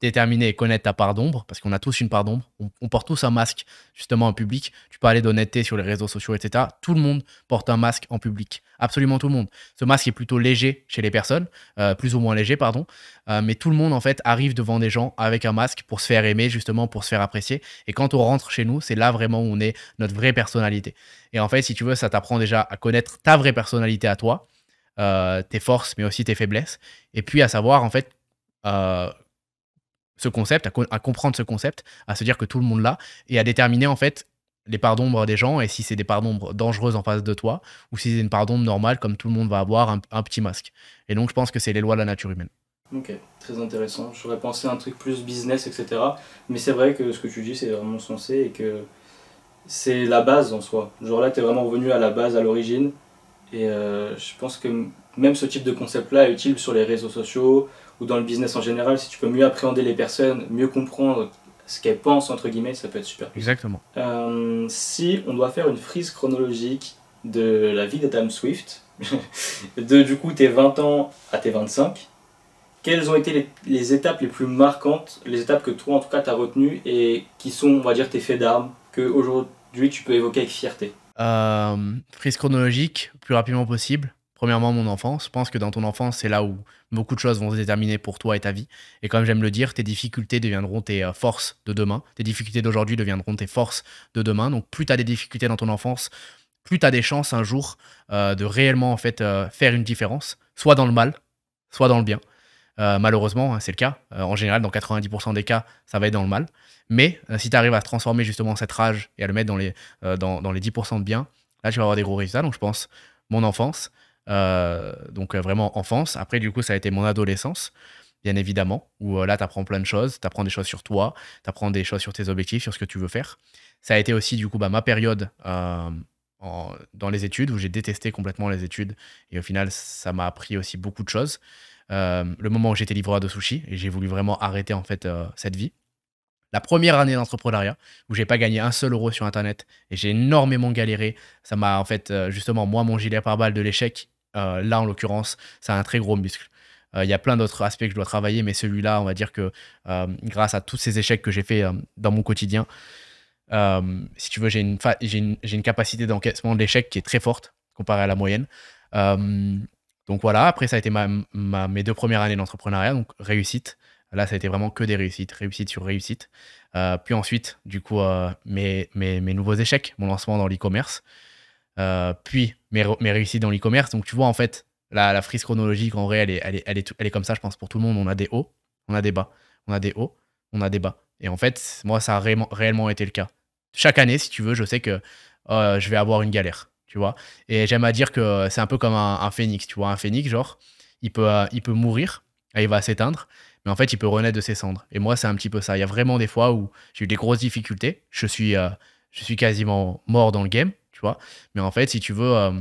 déterminer et connaître ta part d'ombre, parce qu'on a tous une part d'ombre. On, porte tous un masque justement en public. Tu parler d'honnêteté sur les réseaux sociaux, etc. Tout le monde porte un masque en public. Absolument tout le monde. Ce masque est plutôt léger chez les personnes, euh, plus ou moins léger, pardon. mais tout le monde en fait arrive devant des gens avec un masque pour se faire aimer, justement pour se faire apprécier. Et quand on rentre chez nous, c'est là vraiment où on est notre vraie personnalité. Et en fait, si tu veux, ça t'apprend déjà à connaître ta vraie personnalité à toi euh, tes forces, mais aussi tes faiblesses. Et puis à savoir, en fait, euh, ce concept, à, comprendre ce concept, à se dire que tout le monde l'a, et à déterminer, en fait, les parts d'ombre des gens, et si c'est des parts d'ombre dangereuses en face de toi, ou si c'est une part d'ombre normale, comme tout le monde va avoir un, petit masque. Et donc, je pense que c'est les lois de la nature humaine. Ok, très intéressant. J'aurais pensé à un truc plus business, etc. Mais c'est vrai que ce que tu dis, c'est vraiment sensé et que c'est la base en soi. Genre là, tu es vraiment revenu à la base, à l'origine. Et euh, je pense que même ce type de concept-là est utile sur les réseaux sociaux ou dans le business en général. Si tu peux mieux appréhender les personnes, mieux comprendre ce qu'elles pensent, entre guillemets, ça peut être super. Exactement. Euh, si on doit faire une frise chronologique de la vie d'Adam Swift, [LAUGHS] de du coup tes 20 ans à tes 25, quelles ont été les, les, étapes les plus marquantes, les étapes que toi en tout cas tu as retenues et qui sont, on va dire, tes faits d'armes, que aujourd'hui tu peux évoquer avec fierté? Euh, Frise chronologique, plus rapidement possible. Premièrement, mon enfance. Je pense que dans ton enfance, c'est là où beaucoup de choses vont se déterminer pour toi et ta vie. Et comme j'aime le dire, tes difficultés deviendront tes euh, forces de demain. Tes difficultés d'aujourd'hui deviendront tes forces de demain. Donc, plus tu as des difficultés dans ton enfance, plus tu as des chances un jour euh, de réellement en fait faire une différence, soit dans le mal, soit dans le bien. malheureusement, hein, c'est le cas. en général, dans 90% des cas, ça va être dans le mal. Mais euh, si tu arrives à transformer justement cette rage et à le mettre dans les, euh, dans, les 10% de bien, là, tu vas avoir des gros résultats. Donc, je pense, mon enfance, euh, donc vraiment enfance. Après, du coup, ça a été mon adolescence, bien évidemment, où là, tu apprends plein de choses. Tu apprends des choses sur toi, tu apprends des choses sur tes objectifs, sur ce que tu veux faire. Ça a été aussi, du coup, bah, ma période dans les études, où j'ai détesté complètement les études. Et au final, ça m'a appris aussi beaucoup de choses. le moment où j'étais livreur de sushi, et j'ai voulu vraiment arrêter, en fait, cette vie la première année d'entrepreneuriat où j'ai pas gagné un seul euro sur internet et j'ai énormément galéré. Ça m'a en fait euh, justement moi mon gilet pare-balles de l'échec. Euh, là en l'occurrence, ça a un très gros muscle. Euh, il y a plein d'autres aspects que je dois travailler, mais celui-là, on va dire que grâce à tous ces échecs que j'ai fait dans mon quotidien, si tu veux, j'ai une, capacité d'encaissement d'échecs qui est très forte comparée à la moyenne. donc voilà, après ça a été mes deux premières années d'entrepreneuriat, donc réussite. Là, ça a été vraiment que des réussites, réussite sur réussite. Euh, puis ensuite, du coup, euh, mes, mes, nouveaux échecs, mon lancement dans l'e-commerce. Euh, puis mes, mes, réussites dans l'e-commerce. Donc, tu vois, en fait, la, la frise chronologique, en vrai, elle est, elle, est, elle, est, elle est comme ça, je pense, pour tout le monde. On a des hauts, on a des bas. On a des hauts, on a des bas. Et en fait, moi, ça a réellement, été le cas. Chaque année, si tu veux, je sais que je vais avoir une galère, tu vois. Et j'aime à dire que c'est un peu comme un, un, phénix, tu vois. Un phénix, genre, il peut, il peut mourir, il va s'éteindre, mais en fait, il peut renaître de ses cendres. Et moi, c'est un petit peu ça. Il y a vraiment des fois où j'ai eu des grosses difficultés. Je suis, euh, je suis quasiment mort dans le game, tu vois. Mais en fait, si tu veux, euh,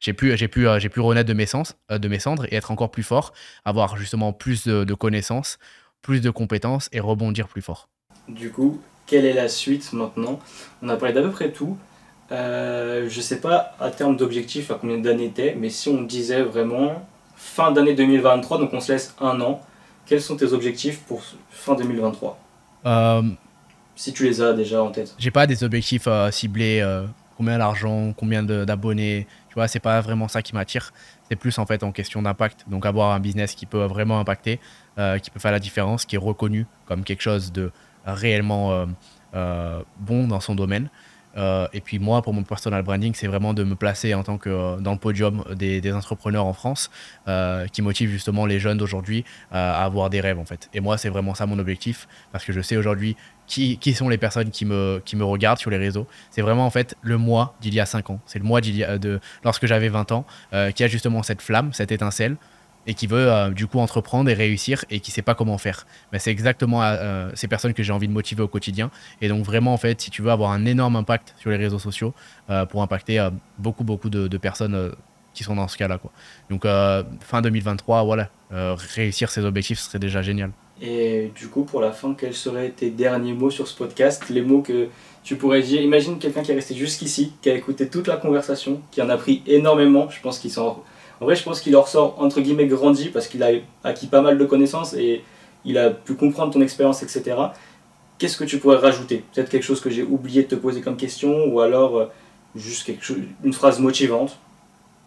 j'ai pu, j'ai pu, euh, j'ai pu renaître de mes, de mes cendres et être encore plus fort, avoir justement plus de, connaissances, plus de compétences et rebondir plus fort. Du coup, quelle est la suite maintenant? On a parlé d'à peu près tout. je ne sais pas à terme d'objectif à combien d'années t'es, mais si on disait vraiment fin d'année 2023, donc on se laisse un an, quels sont tes objectifs pour fin 2023 euh, Si tu les as déjà en tête. J'ai pas des objectifs euh, ciblés, euh, combien d'argent, combien d'abonnés, tu vois, c'est pas vraiment ça qui m'attire. C'est plus en fait en question d'impact. Donc avoir un business qui peut vraiment impacter, qui peut faire la différence, qui est reconnu comme quelque chose de réellement bon dans son domaine. Euh, et puis moi, pour mon personal branding, c'est vraiment de me placer en tant que euh, dans le podium des, entrepreneurs en France euh, qui motivent justement les jeunes d'aujourd'hui à avoir des rêves en fait. Et moi, c'est vraiment ça mon objectif parce que je sais aujourd'hui qui, qui, sont les personnes qui me, qui me regardent sur les réseaux. C'est vraiment en fait le moi d'il y a 5 ans. C'est le moi de lorsque j'avais 20 ans qui a justement cette flamme, cette étincelle et qui veut euh, du coup entreprendre et réussir et qui sait pas comment faire. Mais c'est exactement euh, ces personnes que j'ai envie de motiver au quotidien. Et donc vraiment en fait, si tu veux avoir un énorme impact sur les réseaux sociaux euh, pour impacter beaucoup beaucoup de, personnes qui sont dans ce cas-là quoi. Donc fin 2023, voilà, réussir ces objectifs serait déjà génial. Et du coup pour la fin, quels seraient tes derniers mots sur ce podcast, les mots que tu pourrais dire? Imagine quelqu'un qui est resté jusqu'ici, qui a écouté toute la conversation, qui en a pris énormément. Je pense qu'il s'en En vrai, je pense qu'il en ressort entre guillemets grandi parce qu'il a acquis pas mal de connaissances et il a pu comprendre ton expérience, etc. Qu'est-ce que tu pourrais rajouter? Peut-être quelque chose que j'ai oublié de te poser comme question ou alors euh, juste quelque chose, une phrase motivante?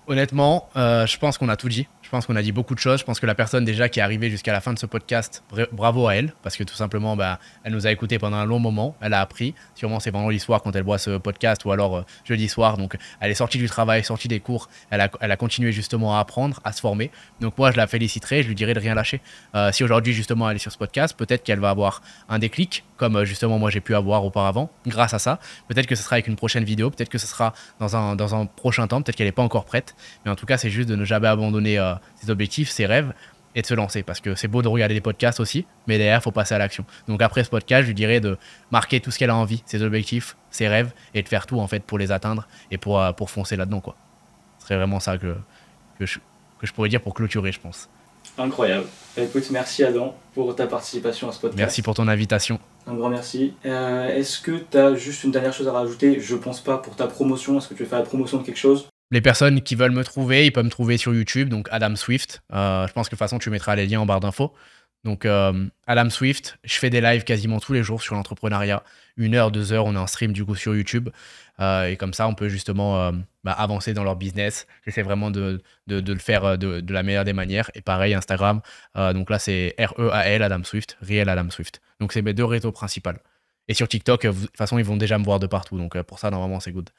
Honnêtement, euh, je pense qu'on a tout dit. Je pense qu'on a dit beaucoup de choses. Je pense que la personne déjà qui est arrivée jusqu'à la fin de ce podcast, bravo à elle, parce que tout simplement, bah, elle nous a écoutés pendant un long moment. Elle a appris. Sûrement, c'est vendredi soir quand elle voit ce podcast ou alors euh, jeudi soir. Donc, elle est sortie du travail, sortie des cours. Elle a, elle a continué justement à apprendre, à se former. Donc, moi, je la féliciterai. Je lui dirai de rien lâcher. Euh, si aujourd'hui, justement, elle est sur ce podcast, peut-être qu'elle va avoir un déclic, comme euh, justement moi j'ai pu avoir auparavant, grâce à ça. Peut-être que ce sera avec une prochaine vidéo. Peut-être que ce sera dans un, dans un prochain temps. Peut-être qu'elle n'est pas encore prête. Mais en tout cas, c'est juste de ne jamais abandonner ses objectifs, ses rêves et de se lancer. Parce que c'est beau de regarder des podcasts aussi, mais derrière, il faut passer à l'action. Donc après ce podcast, je lui dirais de marquer tout ce qu'elle a envie, ses objectifs, ses rêves, et de faire tout en fait pour les atteindre et pour, euh, pour foncer là-dedans. quoi. Ce serait vraiment ça que, que, je, que je pourrais dire pour clôturer, je pense. Incroyable. Bah, écoute, merci Adam pour ta participation à ce podcast. Merci pour ton invitation. Un grand merci. Euh, est-ce que tu as juste une dernière chose à rajouter? Je pense pas pour ta promotion. Est-ce que tu veux faire la promotion de quelque chose? Les personnes qui veulent me trouver, ils peuvent me trouver sur YouTube, donc Adam Swift. Euh, je pense que de toute façon, tu mettras les liens en barre d'infos. Donc, euh, Adam Swift, je fais des lives quasiment tous les jours sur l'entrepreneuriat. Une heure, deux heures, on est en stream du coup sur YouTube. Euh, et comme ça, on peut justement bah, avancer dans leur business. J'essaie vraiment de, le faire de, la meilleure des manières. Et pareil, Instagram. donc là, c'est R-E-A-L, Adam Swift, réel Adam Swift. Donc, c'est mes deux réseaux principaux. Et sur TikTok, de toute façon, ils vont déjà me voir de partout. Donc, pour ça, normalement, c'est good.